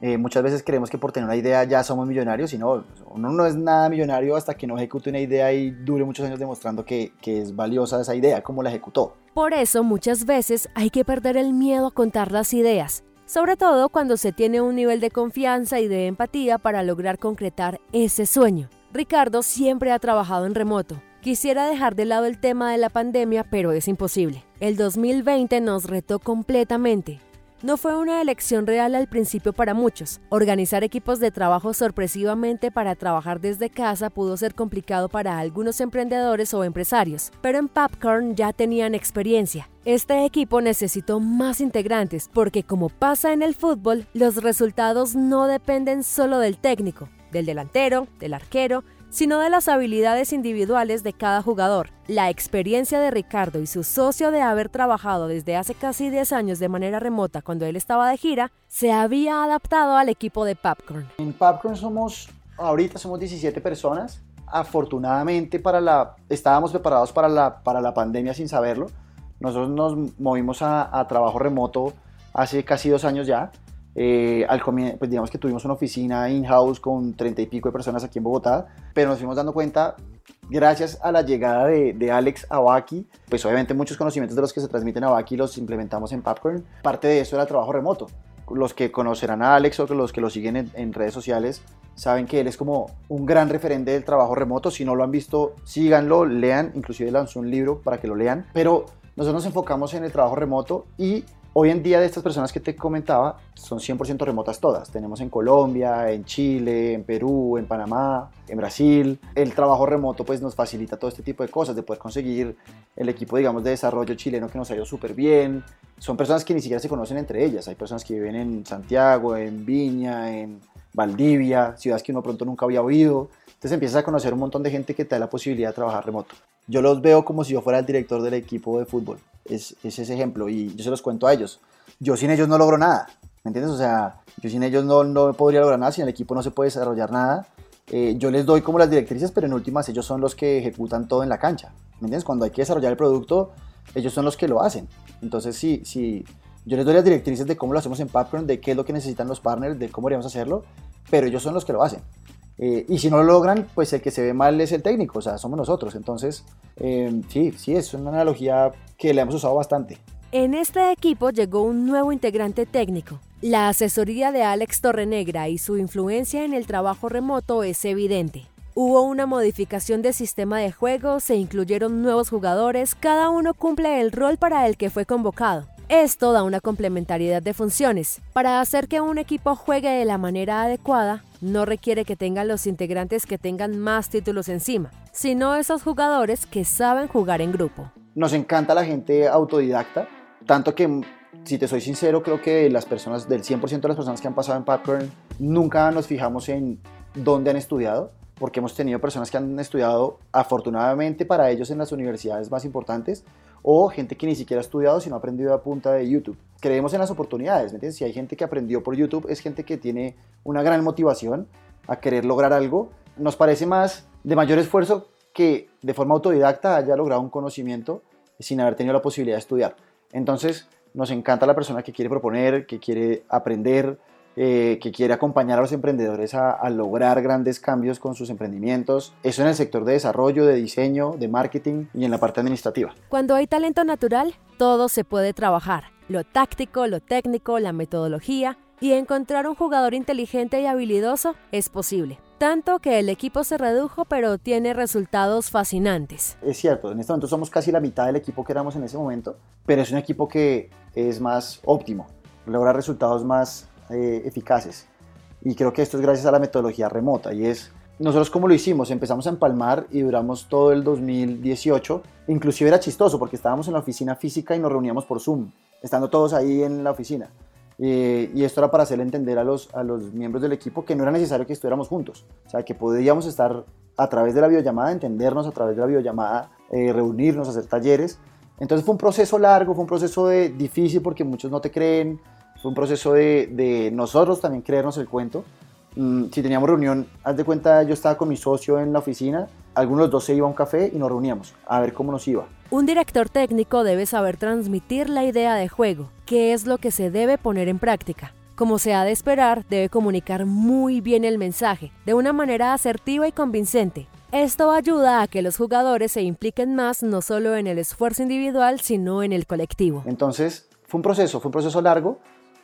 eh, muchas veces creemos que por tener una idea ya somos millonarios y no, uno no es nada millonario hasta que no ejecute una idea y dure muchos años demostrando que, que es valiosa esa idea, como la ejecutó. Por eso muchas veces hay que perder el miedo a contar las ideas, sobre todo cuando se tiene un nivel de confianza y de empatía para lograr concretar ese sueño. Ricardo siempre ha trabajado en remoto. Quisiera dejar de lado el tema de la pandemia, pero es imposible. El 2020 nos retó completamente no fue una elección real al principio para muchos. Organizar equipos de trabajo sorpresivamente para trabajar desde casa pudo ser complicado para algunos emprendedores o empresarios, pero en Popcorn ya tenían experiencia. Este equipo necesitó más integrantes porque como pasa en el fútbol, los resultados no dependen solo del técnico, del delantero, del arquero, sino de las habilidades individuales de cada jugador. La experiencia de Ricardo y su socio de haber trabajado desde hace casi 10 años de manera remota cuando él estaba de gira, se había adaptado al equipo de Popcorn. En Popcorn somos, ahorita somos 17 personas. Afortunadamente para la, estábamos preparados para la, para la pandemia sin saberlo. Nosotros nos movimos a, a trabajo remoto hace casi dos años ya. Eh, al pues digamos que tuvimos una oficina in-house con treinta y pico de personas aquí en Bogotá, pero nos fuimos dando cuenta, gracias a la llegada de, de Alex a Baki, pues obviamente muchos conocimientos de los que se transmiten a Baki los implementamos en Popcorn. Parte de eso era trabajo remoto. Los que conocerán a Alex o los que lo siguen en, en redes sociales saben que él es como un gran referente del trabajo remoto. Si no lo han visto, síganlo, lean, inclusive lanzó un libro para que lo lean. Pero nosotros nos enfocamos en el trabajo remoto y Hoy en día de estas personas que te comentaba son 100% remotas todas. Tenemos en Colombia, en Chile, en Perú, en Panamá, en Brasil. El trabajo remoto pues nos facilita todo este tipo de cosas, de poder conseguir el equipo digamos de desarrollo chileno que nos ha ido súper bien. Son personas que ni siquiera se conocen entre ellas. Hay personas que viven en Santiago, en Viña, en Valdivia, ciudades que uno pronto nunca había oído. Entonces empiezas a conocer un montón de gente que te da la posibilidad de trabajar remoto. Yo los veo como si yo fuera el director del equipo de fútbol es, ese ejemplo y yo se los cuento a ellos. Yo sin ellos no logro nada, ¿me entiendes? O sea, yo sin ellos no, no podría lograr nada, sin el equipo no se puede desarrollar nada. Eh, yo les doy como las directrices, pero en últimas ellos son los que ejecutan todo en la cancha, ¿me entiendes? Cuando hay que desarrollar el producto, ellos son los que lo hacen. Entonces, sí, sí, yo les doy las directrices de cómo lo hacemos en Popcorn, de qué es lo que necesitan los partners, de cómo deberíamos hacerlo, pero ellos son los que lo hacen. Eh, y si no lo logran, pues el que se ve mal es el técnico, o sea, somos nosotros. Entonces, eh, sí, sí, es una analogía que le hemos usado bastante. En este equipo llegó un nuevo integrante técnico. La asesoría de Alex Torrenegra y su influencia en el trabajo remoto es evidente. Hubo una modificación de sistema de juego, se incluyeron nuevos jugadores, cada uno cumple el rol para el que fue convocado. Esto da una complementariedad de funciones. Para hacer que un equipo juegue de la manera adecuada, no requiere que tengan los integrantes que tengan más títulos encima, sino esos jugadores que saben jugar en grupo. Nos encanta la gente autodidacta, tanto que, si te soy sincero, creo que las personas, del 100% de las personas que han pasado en Popcorn, nunca nos fijamos en dónde han estudiado, porque hemos tenido personas que han estudiado afortunadamente para ellos en las universidades más importantes, o gente que ni siquiera ha estudiado, sino ha aprendido a punta de YouTube. Creemos en las oportunidades, ¿me entiendes? Si hay gente que aprendió por YouTube, es gente que tiene una gran motivación a querer lograr algo. Nos parece más de mayor esfuerzo que de forma autodidacta haya logrado un conocimiento sin haber tenido la posibilidad de estudiar. Entonces, nos encanta la persona que quiere proponer, que quiere aprender, eh, que quiere acompañar a los emprendedores a, lograr grandes cambios con sus emprendimientos. Eso en el sector de desarrollo, de diseño, de marketing y en la parte administrativa. Cuando hay talento natural, todo se puede trabajar. Lo táctico, lo técnico, la metodología y encontrar un jugador inteligente y habilidoso es posible. Tanto que el equipo se redujo, pero tiene resultados fascinantes. Es cierto, en este momento somos casi la mitad del equipo que éramos en ese momento, pero es un equipo que es más óptimo, logra resultados más eh, eficaces. Y creo que esto es gracias a la metodología remota y es nosotros como lo hicimos, empezamos a empalmar y duramos todo el 2018. Inclusive era chistoso porque estábamos en la oficina física y nos reuníamos por Zoom, estando todos ahí en la oficina. Eh, y esto era para hacerle entender a los, a los miembros del equipo que no era necesario que estuviéramos juntos. O sea, que podíamos estar a través de la videollamada, entendernos a través de la videollamada, eh, reunirnos, hacer talleres. Entonces fue un proceso largo, fue un proceso de, difícil porque muchos no te creen, fue un proceso de, nosotros también creernos el cuento. Mm, si teníamos reunión, haz de cuenta, yo estaba con mi socio en la oficina, algunos de los dos se iba a un café y nos reuníamos a ver cómo nos iba. Un director técnico debe saber transmitir la idea de juego, qué es lo que se debe poner en práctica. Como se ha de esperar, debe comunicar muy bien el mensaje, de una manera asertiva y convincente. Esto ayuda a que los jugadores se impliquen más no solo en el esfuerzo individual, sino en el colectivo. Entonces, fue un proceso, fue un proceso largo,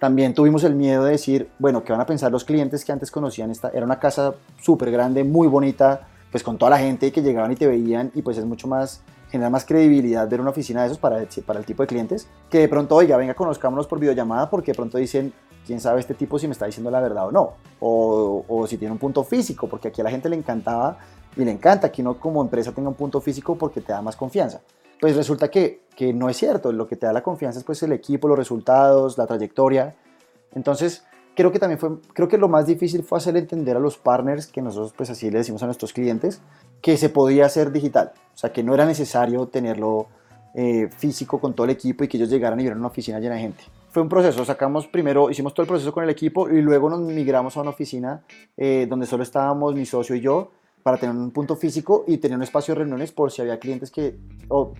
también tuvimos el miedo de decir, bueno, ¿qué van a pensar los clientes que antes conocían esta? Era una casa súper grande, muy bonita, pues con toda la gente que llegaban y te veían y pues es mucho más genera más credibilidad ver una oficina de esos para, para el tipo de clientes, que de pronto, oiga, venga, conozcámonos por videollamada porque de pronto dicen, quién sabe este tipo si me está diciendo la verdad o no, o, o si tiene un punto físico, porque aquí a la gente le encantaba y le encanta que uno como empresa tenga un punto físico porque te da más confianza. Pues resulta que, que no es cierto, lo que te da la confianza es pues el equipo, los resultados, la trayectoria. Entonces, creo que también fue, creo que lo más difícil fue hacer entender a los partners, que nosotros pues así le decimos a nuestros clientes, que se podía hacer digital, o sea, que no era necesario tenerlo eh, físico con todo el equipo y que ellos llegaran y vieran una oficina llena de gente. Fue un proceso, sacamos primero, hicimos todo el proceso con el equipo y luego nos migramos a una oficina eh, donde solo estábamos mi socio y yo para tener un punto físico y tener un espacio de reuniones por si había clientes que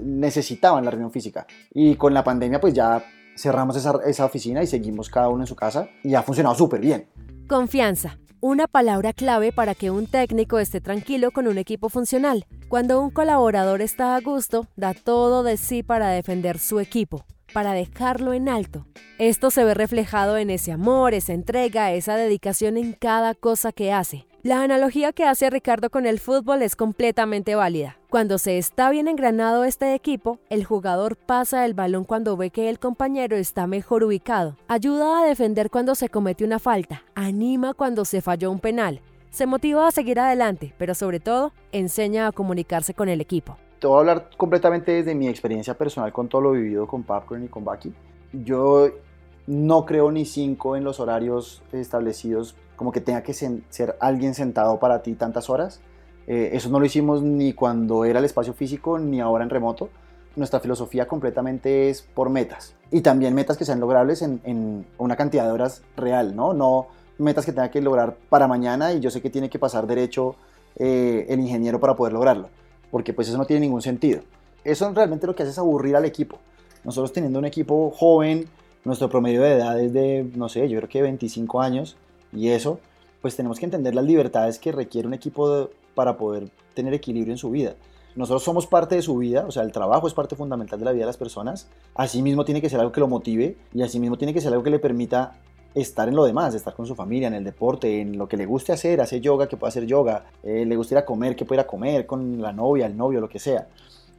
necesitaban la reunión física. Y con la pandemia pues ya cerramos esa, esa oficina y seguimos cada uno en su casa y ha funcionado súper bien. Confianza, una palabra clave para que un técnico esté tranquilo con un equipo funcional. Cuando un colaborador está a gusto, da todo de sí para defender su equipo, para dejarlo en alto. Esto se ve reflejado en ese amor, esa entrega, esa dedicación en cada cosa que hace. La analogía que hace Ricardo con el fútbol es completamente válida. Cuando se está bien engranado este equipo, el jugador pasa el balón cuando ve que el compañero está mejor ubicado, ayuda a defender cuando se comete una falta, anima cuando se falló un penal, se motiva a seguir adelante, pero sobre todo enseña a comunicarse con el equipo. Te voy a hablar completamente desde mi experiencia personal con todo lo vivido con Popcorn y con Baki. Yo no creo ni cinco en los horarios establecidos como que tenga que ser alguien sentado para ti tantas horas. Eh, eso no lo hicimos ni cuando era el espacio físico ni ahora en remoto. Nuestra filosofía completamente es por metas y también metas que sean logrables en, una cantidad de horas real, ¿no? No metas que tenga que lograr para mañana y yo sé que tiene que pasar derecho eh, el ingeniero para poder lograrlo, porque pues eso no tiene ningún sentido. Eso realmente lo que hace es aburrir al equipo. Nosotros teniendo un equipo joven, nuestro promedio de edad es de, no sé, yo creo que 25 años, y eso, pues tenemos que entender las libertades que requiere un equipo para poder tener equilibrio en su vida. Nosotros somos parte de su vida, o sea, el trabajo es parte fundamental de la vida de las personas. Asimismo tiene que ser algo que lo motive y asimismo tiene que ser algo que le permita estar en lo demás, estar con su familia, en el deporte, en lo que le guste hacer, hacer yoga, que pueda hacer yoga, eh, le gusta ir a comer, que pueda ir a comer con la novia, el novio, lo que sea.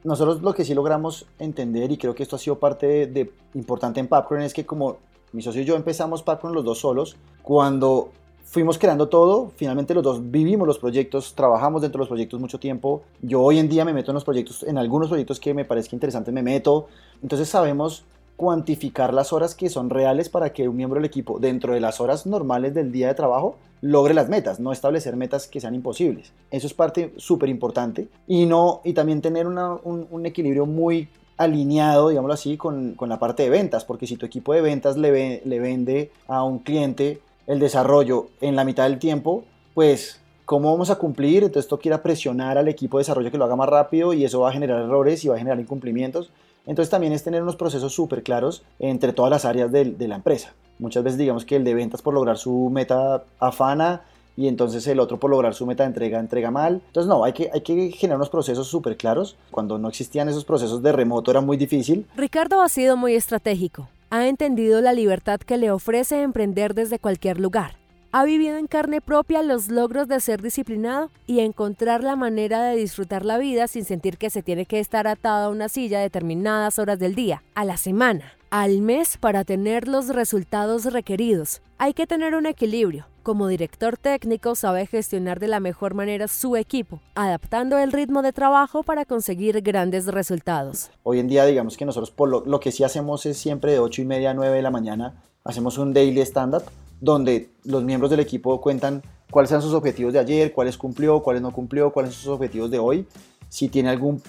Nosotros lo que sí logramos entender, y creo que esto ha sido parte de, importante en Popcorn, es que como mi socio y yo empezamos Popcorn los dos solos, cuando fuimos creando todo, finalmente los dos vivimos los proyectos, trabajamos dentro de los proyectos mucho tiempo. Yo hoy en día me meto en los proyectos, en algunos proyectos que me parezca interesantes me meto. Entonces sabemos cuantificar las horas que son reales para que un miembro del equipo, dentro de las horas normales del día de trabajo, logre las metas, no establecer metas que sean imposibles. Eso es parte súper importante. Y, no, y también tener un equilibrio muy alineado, digámoslo así, con, con, la parte de ventas, porque si tu equipo de ventas le, le vende a un cliente el desarrollo en la mitad del tiempo, pues ¿cómo vamos a cumplir? Entonces esto quiere presionar al equipo de desarrollo que lo haga más rápido y eso va a generar errores y va a generar incumplimientos. Entonces también es tener unos procesos súper claros entre todas las áreas de, de, la empresa. Muchas veces digamos que el de ventas por lograr su meta afana y entonces el otro por lograr su meta de entrega entrega mal. Entonces no, hay que, hay que generar unos procesos súper claros. Cuando no existían esos procesos de remoto era muy difícil. Ricardo ha sido muy estratégico. Ha entendido la libertad que le ofrece emprender desde cualquier lugar. Ha vivido en carne propia los logros de ser disciplinado y encontrar la manera de disfrutar la vida sin sentir que se tiene que estar atado a una silla determinadas horas del día, a la semana, al mes para tener los resultados requeridos. Hay que tener un equilibrio. Como director técnico sabe gestionar de la mejor manera su equipo, adaptando el ritmo de trabajo para conseguir grandes resultados. Hoy en día digamos que nosotros por lo, que sí hacemos es siempre de 8 y media a 9 de la mañana, hacemos un daily stand-up donde los miembros del equipo cuentan cuáles son sus objetivos de ayer, cuáles cumplió, cuáles no cumplió, cuáles son sus objetivos de hoy, si tiene algún,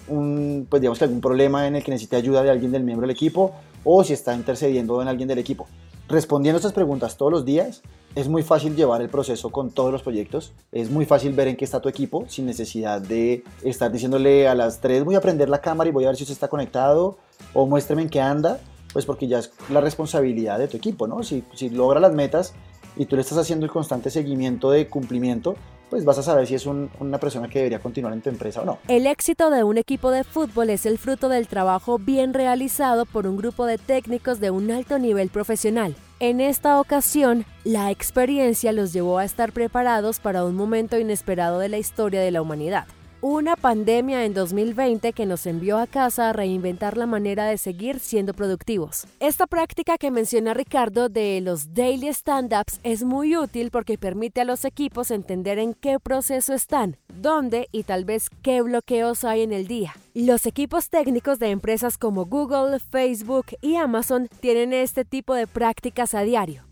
pues digamos algún problema en el que necesite ayuda de alguien del miembro del equipo o si está intercediendo en alguien del equipo. Respondiendo estas preguntas todos los días, es muy fácil llevar el proceso con todos los proyectos. Es muy fácil ver en qué está tu equipo sin necesidad de estar diciéndole a las 3 voy a prender la cámara y voy a ver si usted está conectado o muéstrame en qué anda, pues porque ya es la responsabilidad de tu equipo, ¿no? Si, si logra las metas y tú le estás haciendo el constante seguimiento de cumplimiento, pues vas a saber si es una persona que debería continuar en tu empresa o no. El éxito de un equipo de fútbol es el fruto del trabajo bien realizado por un grupo de técnicos de un alto nivel profesional. En esta ocasión, la experiencia los llevó a estar preparados para un momento inesperado de la historia de la humanidad. una pandemia en 2020 que nos envió a casa a reinventar la manera de seguir siendo productivos. Esta práctica que menciona Ricardo de los daily stand-ups es muy útil porque permite a los equipos entender en qué proceso están, dónde y tal vez qué bloqueos hay en el día. Los equipos técnicos de empresas como Google, Facebook y Amazon tienen este tipo de prácticas a diario.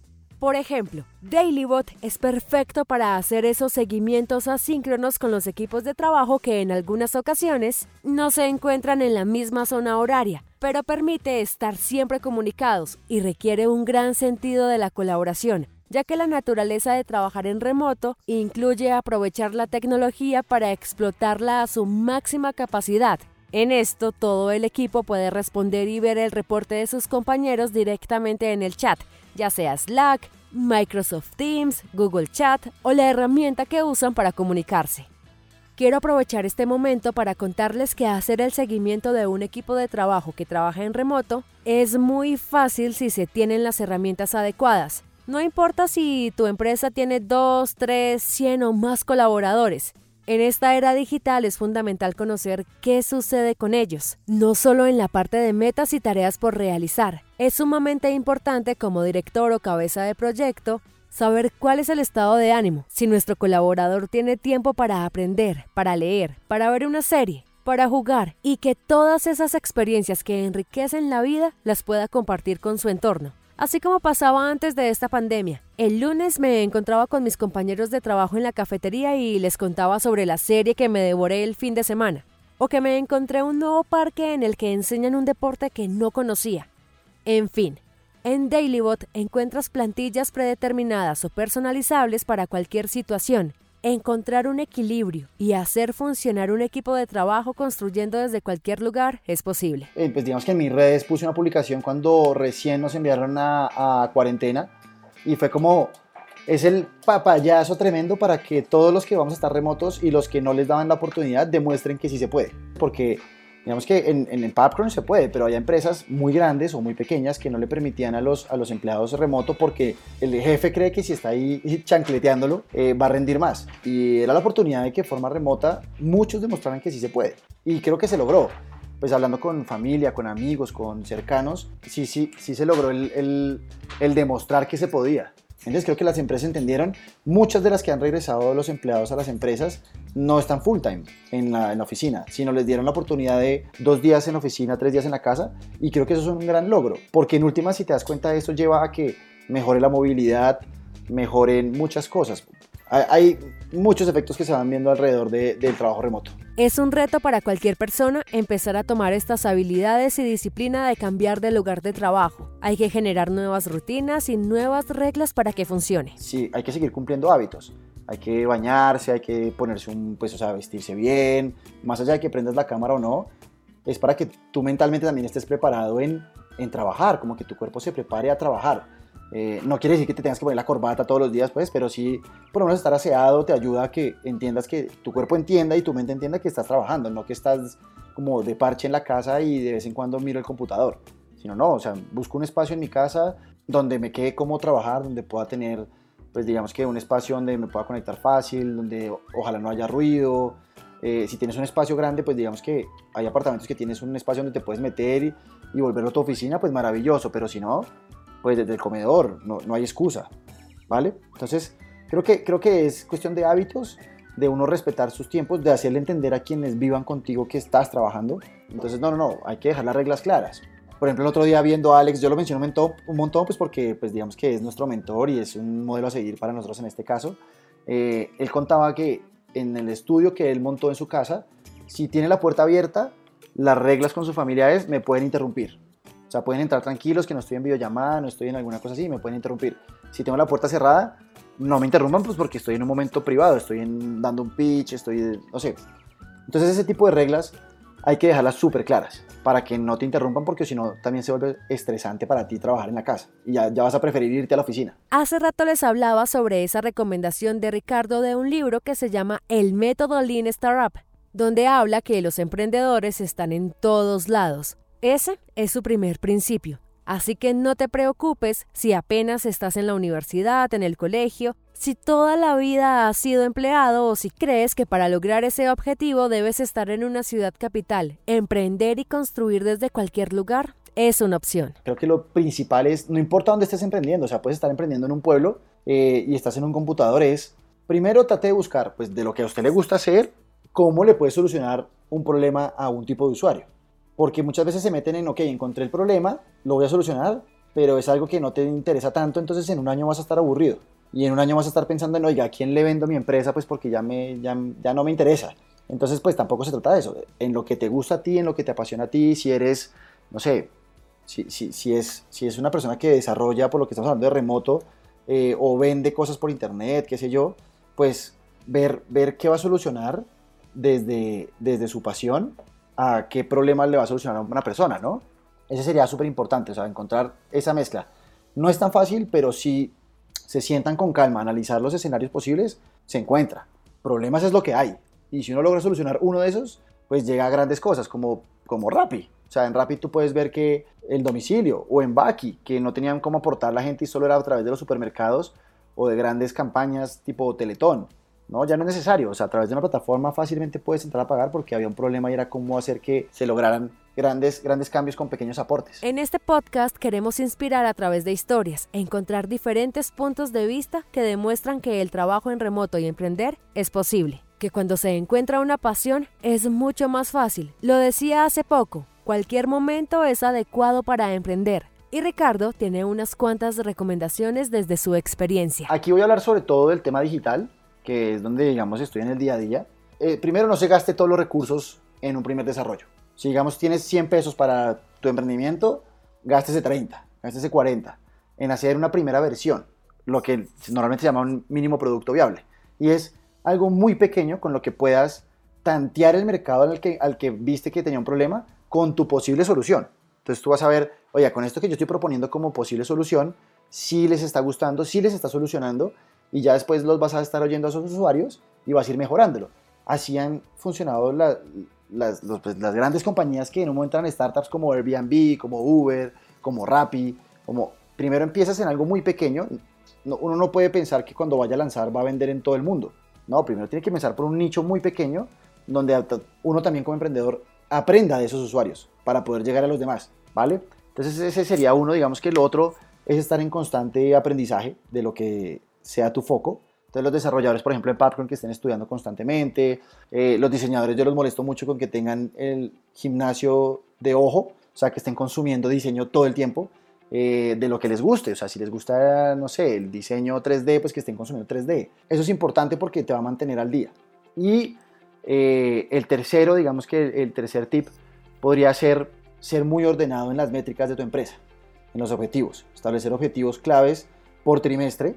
Por ejemplo, DailyBot es perfecto para hacer esos seguimientos asíncronos con los equipos de trabajo que en algunas ocasiones no se encuentran en la misma zona horaria, pero permite estar siempre comunicados y requiere un gran sentido de la colaboración, ya que la naturaleza de trabajar en remoto incluye aprovechar la tecnología para explotarla a su máxima capacidad. En esto, todo el equipo puede responder y ver el reporte de sus compañeros directamente en el chat, ya sea Slack, Microsoft Teams, Google Chat o la herramienta que usan para comunicarse. Quiero aprovechar este momento para contarles que hacer el seguimiento de un equipo de trabajo que trabaja en remoto es muy fácil si se tienen las herramientas adecuadas. No importa si tu empresa tiene 2, 3, 100 o más colaboradores. En esta era digital es fundamental conocer qué sucede con ellos, no solo en la parte de metas y tareas por realizar. Es sumamente importante como director o cabeza de proyecto saber cuál es el estado de ánimo, si nuestro colaborador tiene tiempo para aprender, para leer, para ver una serie, para jugar y que todas esas experiencias que enriquecen la vida las pueda compartir con su entorno así como pasaba antes de esta pandemia. El lunes me encontraba con mis compañeros de trabajo en la cafetería y les contaba sobre la serie que me devoré el fin de semana, o que me encontré un nuevo parque en el que enseñan un deporte que no conocía. En fin, en Dailybot encuentras plantillas predeterminadas o personalizables para cualquier situación, Encontrar un equilibrio y hacer funcionar un equipo de trabajo construyendo desde cualquier lugar es posible. Eh, pues digamos que en mis redes puse una publicación cuando recién nos enviaron a, a cuarentena y fue como, es el papayazo tremendo para que todos los que vamos a estar remotos y los que no les daban la oportunidad demuestren que sí se puede. Porque Digamos que en, en el Popcorn se puede, pero hay empresas muy grandes o muy pequeñas que no le permitían a los, a los empleados remoto porque el jefe cree que si está ahí [LAUGHS] chancleteándolo eh, va a rendir más. Y era la oportunidad de que de forma remota muchos demostraran que sí se puede. Y creo que se logró. Pues hablando con familia, con amigos, con cercanos, sí, sí, sí se logró el, el, el demostrar que se podía. Entonces creo que las empresas entendieron, muchas de las que han regresado los empleados a las empresas no están full time en la, oficina, sino les dieron la oportunidad de dos días en la oficina, tres días en la casa y creo que eso es un gran logro, porque en última si te das cuenta esto lleva a que mejore la movilidad, mejoren muchas cosas hay muchos efectos que se van viendo alrededor del trabajo remoto. Es un reto para cualquier persona empezar a tomar estas habilidades y disciplina de cambiar de lugar de trabajo. Hay que generar nuevas rutinas y nuevas reglas para que funcione. Sí, hay que seguir cumpliendo hábitos. Hay que bañarse, hay que ponerse un, pues, o sea, vestirse bien. Más allá de que prendas la cámara o no, es para que tú mentalmente también estés preparado en, en trabajar, como que tu cuerpo se prepare a trabajar eh, no quiere decir que te tengas que poner la corbata todos los días, pues, pero sí, por lo menos estar aseado te ayuda a que entiendas que tu cuerpo entienda y tu mente entienda que estás trabajando, no que estás como de parche en la casa y de vez en cuando miro el computador, sino no, o sea, busco un espacio en mi casa donde me quede como trabajar, donde pueda tener, pues digamos que un espacio donde me pueda conectar fácil, donde ojalá no haya ruido. Eh, si tienes un espacio grande, pues digamos que hay apartamentos que tienes un espacio donde te puedes meter y, y volverlo tu oficina, pues maravilloso, pero si no, pues desde el comedor, no, no hay excusa, ¿vale? Entonces, creo que, creo que es cuestión de hábitos, de uno respetar sus tiempos, de hacerle entender a quienes vivan contigo que estás trabajando. Entonces, no, no, no, hay que dejar las reglas claras. Por ejemplo, el otro día viendo a Alex, yo lo menciono un montón, un montón pues porque pues digamos que es nuestro mentor y es un modelo a seguir para nosotros en este caso. Eh, él contaba que en el estudio que él montó en su casa, si tiene la puerta abierta, las reglas con su familia es me pueden interrumpir sea, pueden entrar tranquilos, que no estoy en videollamada, no estoy en alguna cosa así, me pueden interrumpir. Si tengo la puerta cerrada, no me interrumpan pues porque estoy en un momento privado, estoy dando un pitch, estoy, no sé. Entonces ese tipo de reglas hay que dejarlas súper claras para que no te interrumpan porque si no también se vuelve estresante para ti trabajar en la casa y ya, ya vas a preferir irte a la oficina. Hace rato les hablaba sobre esa recomendación de Ricardo de un libro que se llama El método Lean Startup, donde habla que los emprendedores están en todos lados ese es su primer principio. Así que no te preocupes si apenas estás en la universidad, en el colegio, si toda la vida has sido empleado o si crees que para lograr ese objetivo debes estar en una ciudad capital, emprender y construir desde cualquier lugar es una opción. Creo que lo principal es, no importa dónde estés emprendiendo, o sea, puedes estar emprendiendo en un pueblo eh, y estás en un computador, es, primero trate de buscar, pues, de lo que a usted le gusta hacer, cómo le puede solucionar un problema a un tipo de usuario. Porque muchas veces se meten en, ok, encontré el problema, lo voy a solucionar, pero es algo que no te interesa tanto, entonces en un año vas a estar aburrido. Y en un año vas a estar pensando en, oiga, ¿a quién le vendo mi empresa? Pues porque ya, me, ya, ya no me interesa. Entonces, pues tampoco se trata de eso. En lo que te gusta a ti, en lo que te apasiona a ti, si eres, no sé, si, si, si, es, si es una persona que desarrolla, por lo que estamos hablando de remoto, eh, o vende cosas por internet, qué sé yo, pues ver, ver qué va a solucionar desde, desde su pasión a qué problema le va a solucionar una persona, ¿no? Ese sería súper importante, o sea, encontrar esa mezcla. No es tan fácil, pero si se sientan con calma, analizar los escenarios posibles, se encuentra. Problemas es lo que hay. Y si uno logra solucionar uno de esos, pues llega a grandes cosas, como, como Rappi. O sea, en Rappi tú puedes ver que el domicilio, o en Baki, que no tenían cómo aportar la gente y solo era a través de los supermercados o de grandes campañas tipo Teletón. No, ya no es necesario. O sea, a través de una plataforma fácilmente puedes entrar a pagar porque había un problema y era cómo hacer que se lograran grandes, grandes cambios con pequeños aportes. En este podcast queremos inspirar a través de historias e encontrar diferentes puntos de vista que demuestran que el trabajo en remoto y emprender es posible. Que cuando se encuentra una pasión es mucho más fácil. Lo decía hace poco, cualquier momento es adecuado para emprender. Y Ricardo tiene unas cuantas recomendaciones desde su experiencia. Aquí voy a hablar sobre todo del tema digital, que es donde, digamos, estoy en el día a día. Eh, primero, no se gaste todos los recursos en un primer desarrollo. Si, digamos, tienes 100 pesos para tu emprendimiento, gástese 30, gástese 40 en hacer una primera versión, lo que normalmente se llama un mínimo producto viable. Y es algo muy pequeño con lo que puedas tantear el mercado al que, al que viste que tenía un problema con tu posible solución. Entonces tú vas a ver, oye, con esto que yo estoy proponiendo como posible solución, si les está gustando, si les está solucionando y ya después los vas a estar oyendo a esos usuarios y vas a ir mejorándolo. Así han funcionado las, pues, las, grandes compañías que en un momento eran startups como Airbnb, como Uber, como Rappi, como primero empiezas en algo muy pequeño, uno no puede pensar que cuando vaya a lanzar va a vender en todo el mundo. No, primero tiene que empezar por un nicho muy pequeño donde uno también como emprendedor aprenda de esos usuarios para poder llegar a los demás, ¿vale? Entonces ese sería uno, digamos que el otro es estar en constante aprendizaje de lo que sea tu foco. Entonces los desarrolladores, por ejemplo, en Popcorn que estén estudiando constantemente, eh, los diseñadores yo los molesto mucho con que tengan el gimnasio de ojo, o sea, que estén consumiendo diseño todo el tiempo eh, de lo que les guste. O sea, si les gusta, no sé, el diseño 3D, pues que estén consumiendo 3D. Eso es importante porque te va a mantener al día. Y eh, el tercero, digamos que el tercer tip podría ser ser muy ordenado en las métricas de tu empresa, en los objetivos. Establecer objetivos claves por trimestre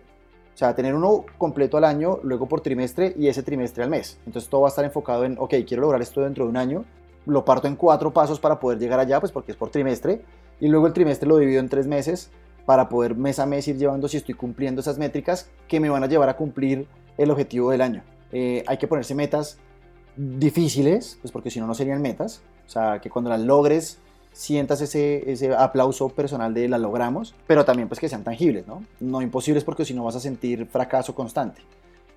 o sea, tener uno completo al año, luego por trimestre y ese trimestre al mes. Entonces todo va a estar enfocado en, ok, quiero lograr esto dentro de un año, lo parto en cuatro pasos para poder llegar allá, pues porque es por trimestre, y luego el trimestre lo divido en tres meses para poder mes a mes ir llevando si estoy cumpliendo esas métricas que me van a llevar a cumplir el objetivo del año. Eh, hay que ponerse metas difíciles, pues porque si no, no serían metas. O sea, que cuando las logres sientas ese, ese aplauso personal de la logramos, pero también pues que sean tangibles, ¿no? No imposibles porque si no vas a sentir fracaso constante.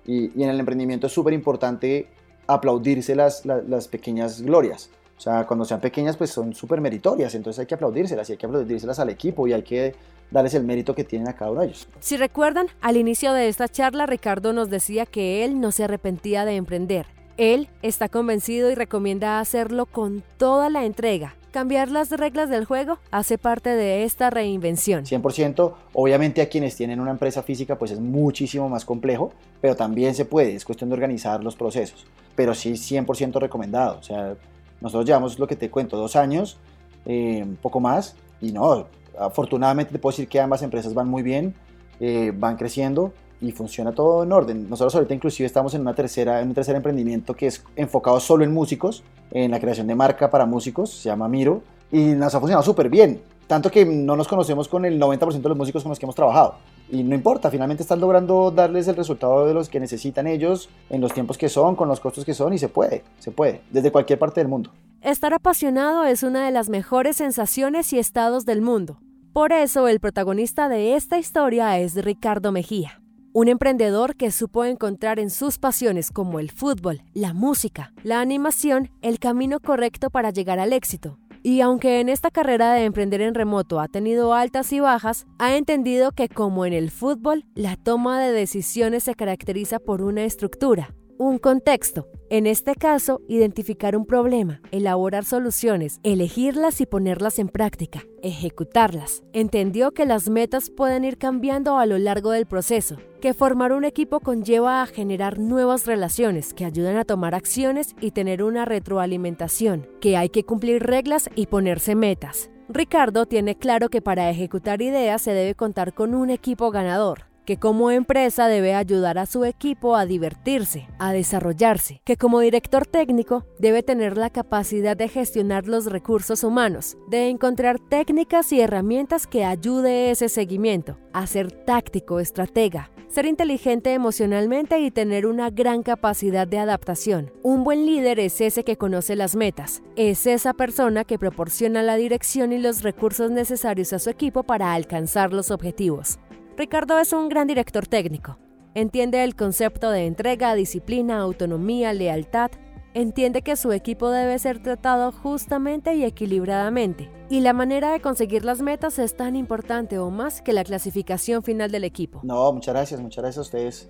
Y, y en el emprendimiento es súper importante aplaudirse las, las, pequeñas glorias. O sea, cuando sean pequeñas, pues son súper meritorias, entonces hay que aplaudírselas y hay que aplaudírselas al equipo y hay que darles el mérito que tienen a cada uno de ellos. Si recuerdan, al inicio de esta charla, Ricardo nos decía que él no se arrepentía de emprender. Él está convencido y recomienda hacerlo con toda la entrega, Cambiar las reglas del juego hace parte de esta reinvención. 100%, obviamente a quienes tienen una empresa física pues es muchísimo más complejo, pero también se puede, es cuestión de organizar los procesos. Pero sí 100% recomendado, o sea, nosotros llevamos lo que te cuento, dos años, eh, un poco más, y no, afortunadamente te puedo decir que ambas empresas van muy bien, eh, van creciendo y funciona todo en orden. Nosotros ahorita inclusive estamos en una tercera, en un tercer emprendimiento que es enfocado solo en músicos, en la creación de marca para músicos, se llama Miro, y nos ha funcionado súper bien. Tanto que no nos conocemos con el 90% de los músicos con los que hemos trabajado. Y no importa, finalmente están logrando darles el resultado de los que necesitan ellos, en los tiempos que son, con los costos que son, y se puede, se puede, desde cualquier parte del mundo. Estar apasionado es una de las mejores sensaciones y estados del mundo. Por eso el protagonista de esta historia es Ricardo Mejía, un emprendedor que supo encontrar en sus pasiones como el fútbol, la música, la animación, el camino correcto para llegar al éxito. Y aunque en esta carrera de emprender en remoto ha tenido altas y bajas, ha entendido que como en el fútbol, la toma de decisiones se caracteriza por una estructura, un contexto. En este caso, identificar un problema, elaborar soluciones, elegirlas y ponerlas en práctica, ejecutarlas. Entendió que las metas pueden ir cambiando a lo largo del proceso, que formar un equipo conlleva a generar nuevas relaciones que ayudan a tomar acciones y tener una retroalimentación, que hay que cumplir reglas y ponerse metas. Ricardo tiene claro que para ejecutar ideas se debe contar con un equipo ganador, que como empresa debe ayudar a su equipo a divertirse, a desarrollarse, que como director técnico debe tener la capacidad de gestionar los recursos humanos, de encontrar técnicas y herramientas que ayude ese seguimiento, a ser táctico, estratega, ser inteligente emocionalmente y tener una gran capacidad de adaptación. Un buen líder es ese que conoce las metas, es esa persona que proporciona la dirección y los recursos necesarios a su equipo para alcanzar los objetivos. Ricardo es un gran director técnico. Entiende el concepto de entrega, disciplina, autonomía, lealtad. Entiende que su equipo debe ser tratado justamente y equilibradamente. Y la manera de conseguir las metas es tan importante o más que la clasificación final del equipo. No, muchas gracias, muchas gracias a ustedes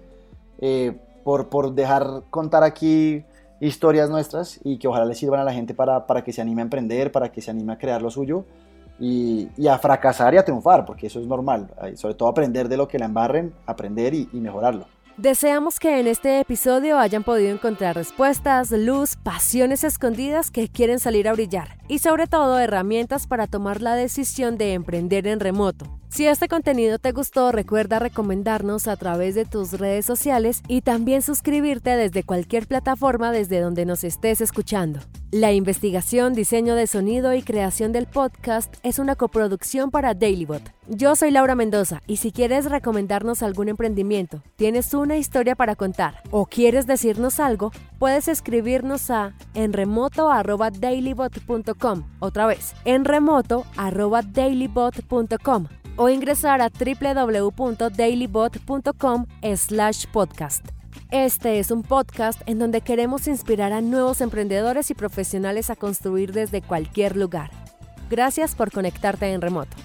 eh, por, por dejar contar aquí historias nuestras y que ojalá les sirvan a la gente para, para que se anime a emprender, para que se anime a crear lo suyo y, a fracasar y a triunfar, porque eso es normal. Sobre todo aprender de lo que la embarren, aprender y, mejorarlo. Deseamos que en este episodio hayan podido encontrar respuestas, luz, pasiones escondidas que quieren salir a brillar y sobre todo herramientas para tomar la decisión de emprender en remoto. Si este contenido te gustó, recuerda recomendarnos a través de tus redes sociales y también suscribirte desde cualquier plataforma desde donde nos estés escuchando. La investigación, diseño de sonido y creación del podcast es una coproducción para Dailybot. Yo soy Laura Mendoza y si quieres recomendarnos algún emprendimiento, tienes una historia para contar o quieres decirnos algo, puedes escribirnos a enremoto@dailybot.com. Otra vez, enremoto@dailybot.com o ingresar a www.dailybot.com slash podcast. Este es un podcast en donde queremos inspirar a nuevos emprendedores y profesionales a construir desde cualquier lugar. Gracias por conectarte en remoto.